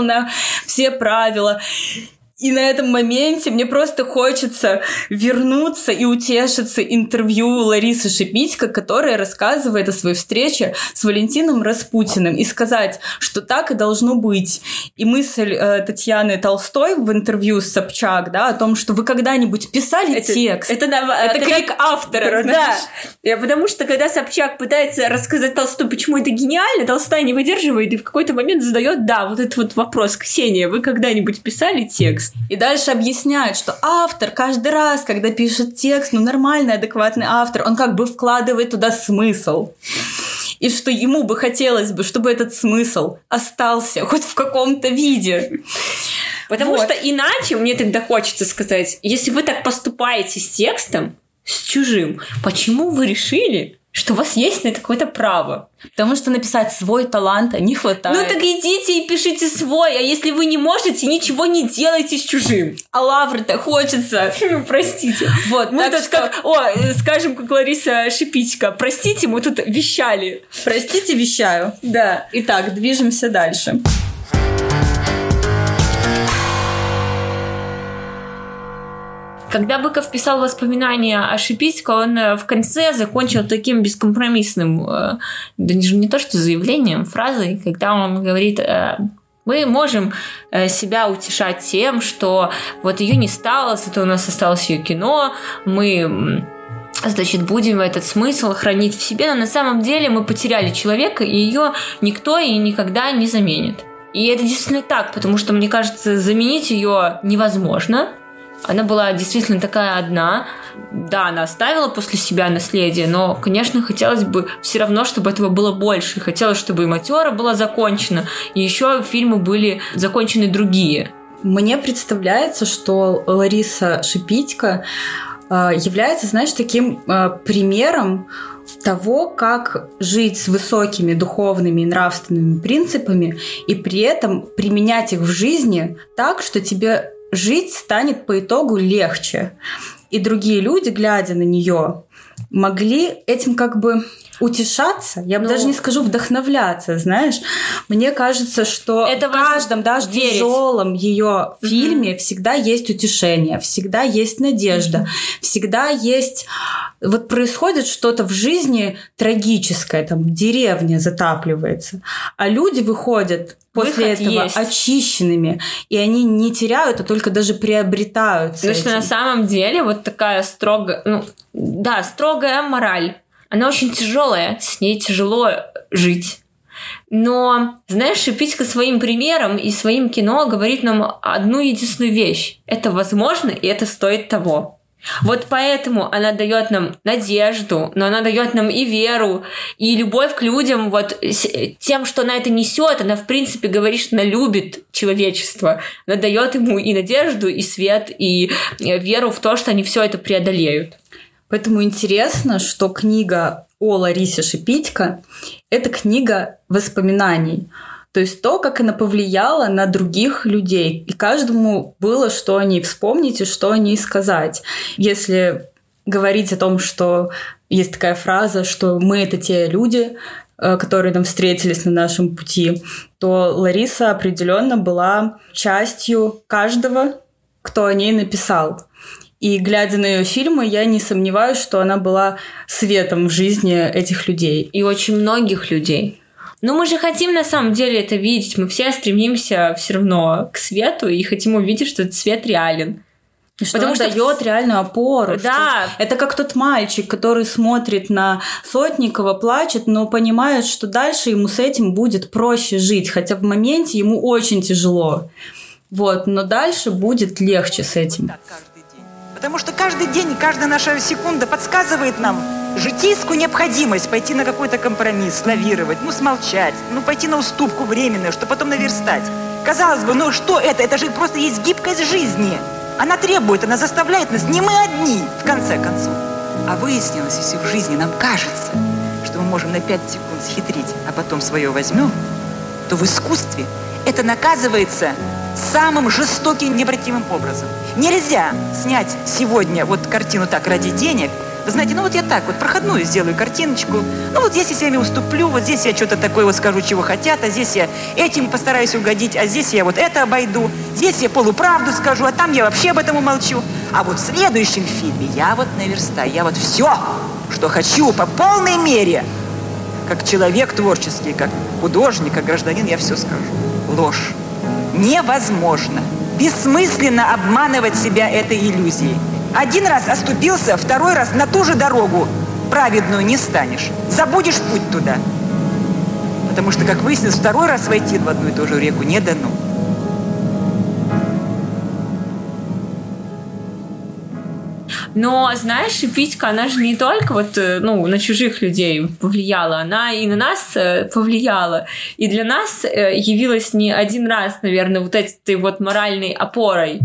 B: на все правила. И на этом моменте мне просто хочется вернуться и утешиться интервью Ларисы Шипитько, которая рассказывает о своей встрече с Валентином Распутиным и сказать, что так и должно быть. И мысль э, Татьяны Толстой в интервью с Собчак, да, о том, что вы когда-нибудь писали текст.
A: Это, на-
B: Это
A: когда-
B: крик автора,
A: Да.
B: знаешь.
A: Я- Потому что когда Собчак пытается рассказать Толсту, почему это гениально, Толстая не выдерживает и в какой-то момент задает, да, вот этот вот вопрос. Ксения, вы когда-нибудь писали текст?
B: И дальше объясняют, что автор каждый раз, когда пишет текст, ну нормальный, адекватный автор, он как бы вкладывает туда смысл. и что ему бы хотелось бы, чтобы этот смысл остался хоть в каком-то виде.
A: Потому
B: Вот.
A: что иначе, мне тогда хочется сказать, если вы так поступаете с текстом, с чужим, почему вы решили, что у вас есть на это какое-то право?
B: Потому что написать свой талант не хватает.
A: Ну так идите и пишите свой, а если вы не можете, ничего не делайте с чужим.
B: А лавры-то хочется.
A: Простите.
B: Вот,
A: Мы тут
B: что-
A: как, о, э, скажем, как Лариса Шипитько, простите, мы тут вещали.
B: Простите, вещаю.
A: Да.
B: Итак, движемся дальше.
A: Когда Быков писал воспоминания о Шипитько, он э, в конце закончил таким бескомпромиссным, э, да не, то что заявлением, фразой, когда он говорит, э, мы можем себя утешать тем, что вот ее не стало, зато у нас осталось ее кино, мы значит, будем этот смысл хранить в себе, но на самом деле мы потеряли человека, и ее никто и никогда не заменит. И это действительно так, потому что, мне кажется, заменить ее невозможно. Она была действительно такая одна. Да, она оставила после себя наследие, но, конечно, хотелось бы все равно, чтобы этого было больше. Хотелось, чтобы и Матера была закончена, и еще фильмы были закончены другие.
B: Мне представляется, что Лариса Шипитько э, является, знаешь, таким э, примером того, как жить с высокими духовными и нравственными принципами и при этом применять их в жизни так, что тебе жить станет по итогу легче. И другие люди, глядя на нее, могли этим как бы утешаться, я бы
A: Ну,
B: даже не скажу вдохновляться, знаешь. Мне кажется, что
A: Это
B: в каждом, даже
A: верить.
B: тяжелом ее фильме всегда есть утешение, всегда есть надежда, всегда есть... Вот происходит что-то в жизни трагическое, там деревня затапливается, а люди выходят после
A: Выход
B: этого
A: есть.
B: очищенными, и они не теряют, а только даже приобретают.
A: Потому что на самом деле вот такая строгая, ну, да, строгая мораль, она очень тяжелая, с ней тяжело жить. Но, знаешь, Шипитько своим примером и своим кино говорит нам одну единственную вещь. Это возможно, и это стоит того. Вот поэтому она дает нам надежду, но она дает нам и веру, и любовь к людям. Вот тем, что она это несет, она в принципе говорит, что она любит человечество. Она дает ему и надежду, и свет, и э, веру в то, что они все это преодолеют.
B: Поэтому интересно, что книга о Ларисе Шипитько – это книга воспоминаний. То есть то, как она повлияла на других людей. И каждому было что о ней вспомнить и что о ней сказать. Если говорить о том, что есть такая фраза, что мы – это те люди, э, которые нам встретились на нашем пути, то Лариса определенно была частью каждого, кто о ней написал. И глядя на ее фильмы, я не сомневаюсь, что она была светом в жизни этих людей.
A: И очень многих людей. Но мы же хотим на самом деле это видеть. Мы все стремимся все равно к свету и хотим увидеть, что этот свет реален.
B: Что
A: Потому
B: она
A: что-
B: дает реальную опору.
A: Да.
B: что Это как тот мальчик, который смотрит на Сотникова, плачет, но понимает, что дальше ему с этим будет проще жить. Хотя в моменте ему очень тяжело. Вот, но дальше будет легче с этим.
C: Так каждый день. Потому что каждый день, каждая наша секунда подсказывает нам житейскую необходимость пойти на какой-то компромисс, лавировать, ну, смолчать, ну, пойти на уступку временную, чтобы потом наверстать. Казалось бы, ну что это? Это же просто есть гибкость жизни. Она требует, она заставляет нас, не мы одни, в конце концов. А выяснилось, если в жизни нам кажется, что мы можем на 5 секунд схитрить, а потом свое возьмем, то в искусстве это наказывается самым жестоким, необратимым образом. Нельзя снять сегодня вот картину так ради денег. Вы знаете, ну вот я так вот проходную сделаю картиночку. Ну вот здесь я себе уступлю, вот здесь я что-то такое вот скажу, чего хотят, а здесь я этим постараюсь угодить, а здесь я вот это обойду, здесь я полуправду скажу, а там я вообще об этом умолчу. А вот в следующем фильме я вот наверстаю, я вот все, что хочу по полной мере, как человек творческий, как художник, как гражданин, я все скажу. Ложь. Невозможно. Бессмысленно обманывать себя этой иллюзией. Один раз оступился, второй раз на ту же дорогу праведную не станешь. Забудешь путь туда. Потому что, как выяснилось, второй раз войти в одну и ту же реку не дано.
A: Но, знаешь, Питька, она же не только вот, э, ну, на чужих людей повлияла, она и на нас э, повлияла. И для нас э, явилась не один раз, наверное, вот этой вот моральной опорой.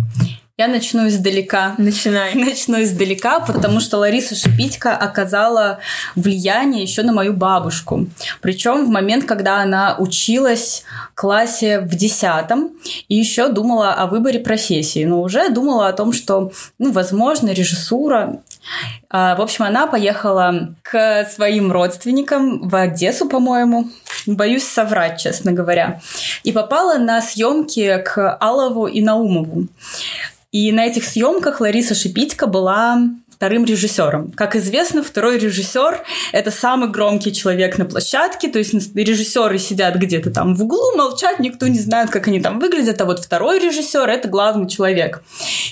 B: Я начну издалека.
A: Начинай.
B: Начну издалека, потому что Лариса Шипитько оказала влияние еще на мою бабушку. Причем в момент, когда она училась в классе в десятом и еще думала о выборе профессии, но уже думала о том, что, ну, возможно, режиссура. А, в общем, она поехала к своим родственникам в Одессу, по-моему. Боюсь соврать, честно говоря. И попала на съемки к Алову и Наумову. И на этих съемках Лариса Шипитько была вторым режиссером. Как известно, второй режиссер – это самый громкий человек на площадке, то есть режиссеры сидят где-то там в углу, молчат, никто не знает, как они там выглядят, а вот второй режиссер – это главный человек.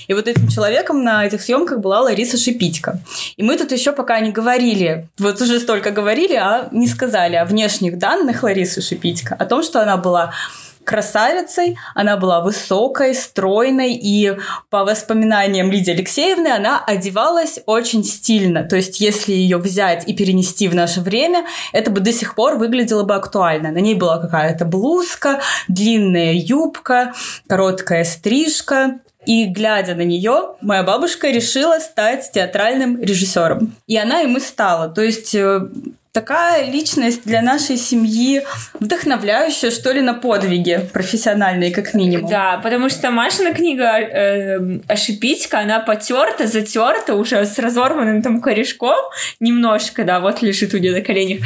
B: И вот этим человеком на этих съемках была Лариса Шипитько. И мы тут еще пока не говорили, вот уже столько говорили, а не сказали о внешних данных Ларисы Шипитько, о том, что она была красавицей, она была высокой, стройной, и по воспоминаниям Лидии Алексеевны она одевалась очень стильно. То есть, если ее взять и перенести в наше время, это бы до сих пор выглядело бы актуально. На ней была какая-то блузка, длинная юбка, короткая стрижка, и глядя на нее, моя бабушка решила стать театральным режиссером. И она им и стала. То есть э, такая личность для нашей семьи вдохновляющая, что ли, на подвиги профессиональные, как минимум.
A: Да, потому что Машина книга э, «Ошибитька», она потерта, затерта уже с разорванным там корешком немножко, да, вот лежит у нее на коленях.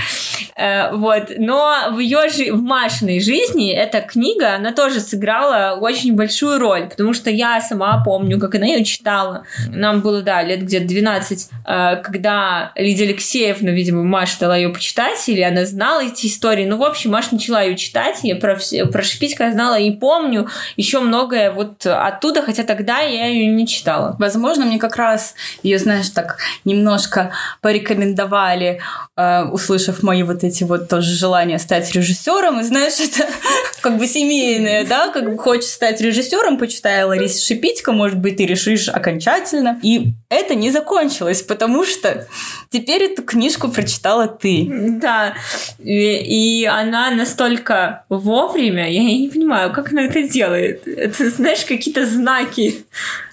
A: Э, вот, но в ее жи- в Машиной жизни эта книга, она тоже сыграла очень большую роль, потому что я сама помню, как она ее читала. Нам было, да, лет где-то 12, э, когда Лидия Алексеевна, видимо, Маша дала ее почитать, или она знала эти истории. Ну, в общем, Маша начала ее читать, я про, все, про Шпицка знала и помню еще многое вот оттуда, хотя тогда я ее не читала.
B: Возможно, мне как раз ее, знаешь, так немножко порекомендовали, э, услышав мои вот эти вот тоже желания стать режиссером. И знаешь, это как бы семейное, да, как бы хочешь стать режиссером, почитай Лариса Шипитько, может быть, ты решишь окончательно. И это не закончилось, потому что теперь эту книжку прочитала ты.
A: Да, и, и она настолько вовремя, я не понимаю, как она это делает. Это, знаешь, какие-то знаки.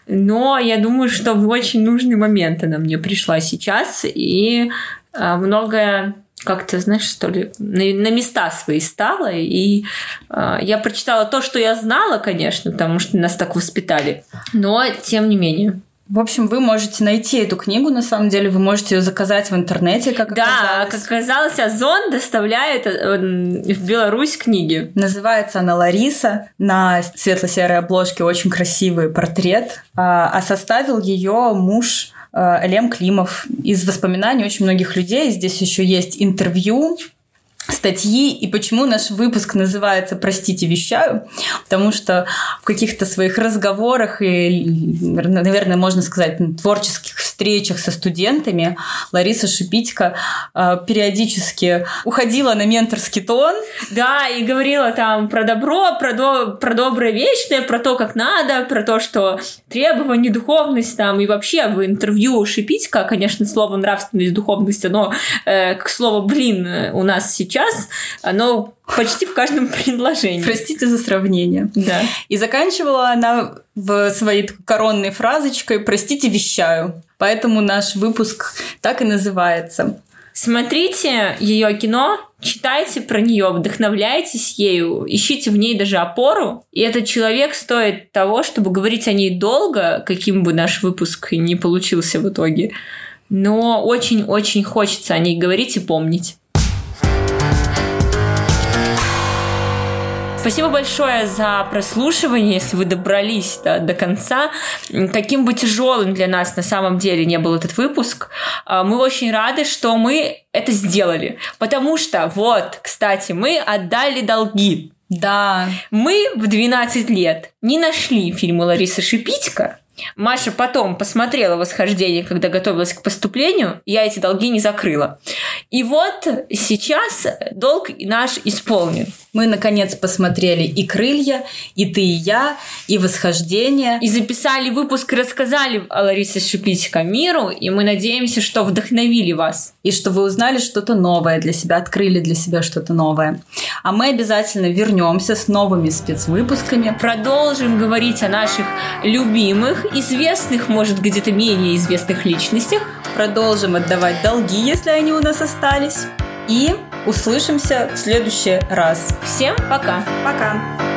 A: Но я думаю, что в очень нужный момент она мне пришла сейчас, и а, многое как-то, знаешь, что ли, на, на места свои стала. И э, я прочитала то, что я знала, конечно, потому что нас так воспитали. Но тем не менее.
B: В общем, вы можете найти эту книгу, на самом деле, вы можете ее заказать в интернете, как
A: да,
B: оказалось.
A: как оказалось, Озон доставляет э, в Беларусь книги.
B: Называется она «Лариса». На светло-серой обложке очень красивый портрет, а, а составил ее муж э, Лем Климов. Из воспоминаний очень многих людей здесь еще есть интервью статьи и почему наш выпуск называется «Простите, вещаю», потому что в каких-то своих разговорах и, наверное, можно сказать, творческих встречах со студентами Лариса Шипитько э, периодически уходила на менторский тон.
A: Да, и говорила там про добро, про, до, про доброе вечное, про то, как надо, про то, что требование, духовность там, и вообще в интервью Шипитько, конечно, слово нравственность, духовность, оно, э, к слову, блин, у нас сейчас, оно почти в каждом предложении.
B: Простите за сравнение.
A: Да.
B: И заканчивала она в своей коронной фразочкой «Простите, вещаю». Поэтому наш выпуск так и называется.
A: Смотрите ее кино, читайте про нее, вдохновляйтесь ею, ищите в ней даже опору. И этот человек стоит того, чтобы говорить о ней долго, каким бы наш выпуск ни получился в итоге. Но очень-очень хочется о ней говорить и помнить. Спасибо большое за прослушивание, если вы добрались да, до конца. Каким бы тяжелым для нас на самом деле не был этот выпуск, а, мы очень рады, что мы это сделали. Потому что, вот, кстати, мы отдали долги.
B: Да.
A: Мы в 12 лет не нашли фильмы Ларисы Шипитько, Маша потом посмотрела «Восхождение», когда готовилась к поступлению, я эти долги не закрыла. И вот сейчас долг наш исполнен.
B: Мы, наконец, посмотрели и «Крылья», и «Ты и я», и «Восхождение».
A: И записали выпуск, рассказали о Ларисе Шипитько миру, и мы надеемся, что вдохновили вас.
B: И что вы узнали что-то новое для себя, открыли для себя что-то новое. А мы обязательно вернемся с новыми спецвыпусками.
A: Продолжим говорить о наших любимых, известных, может, где-то менее известных личностях.
B: Продолжим отдавать долги, если они у нас остались. И услышимся в следующий раз.
A: Всем пока!
B: Пока!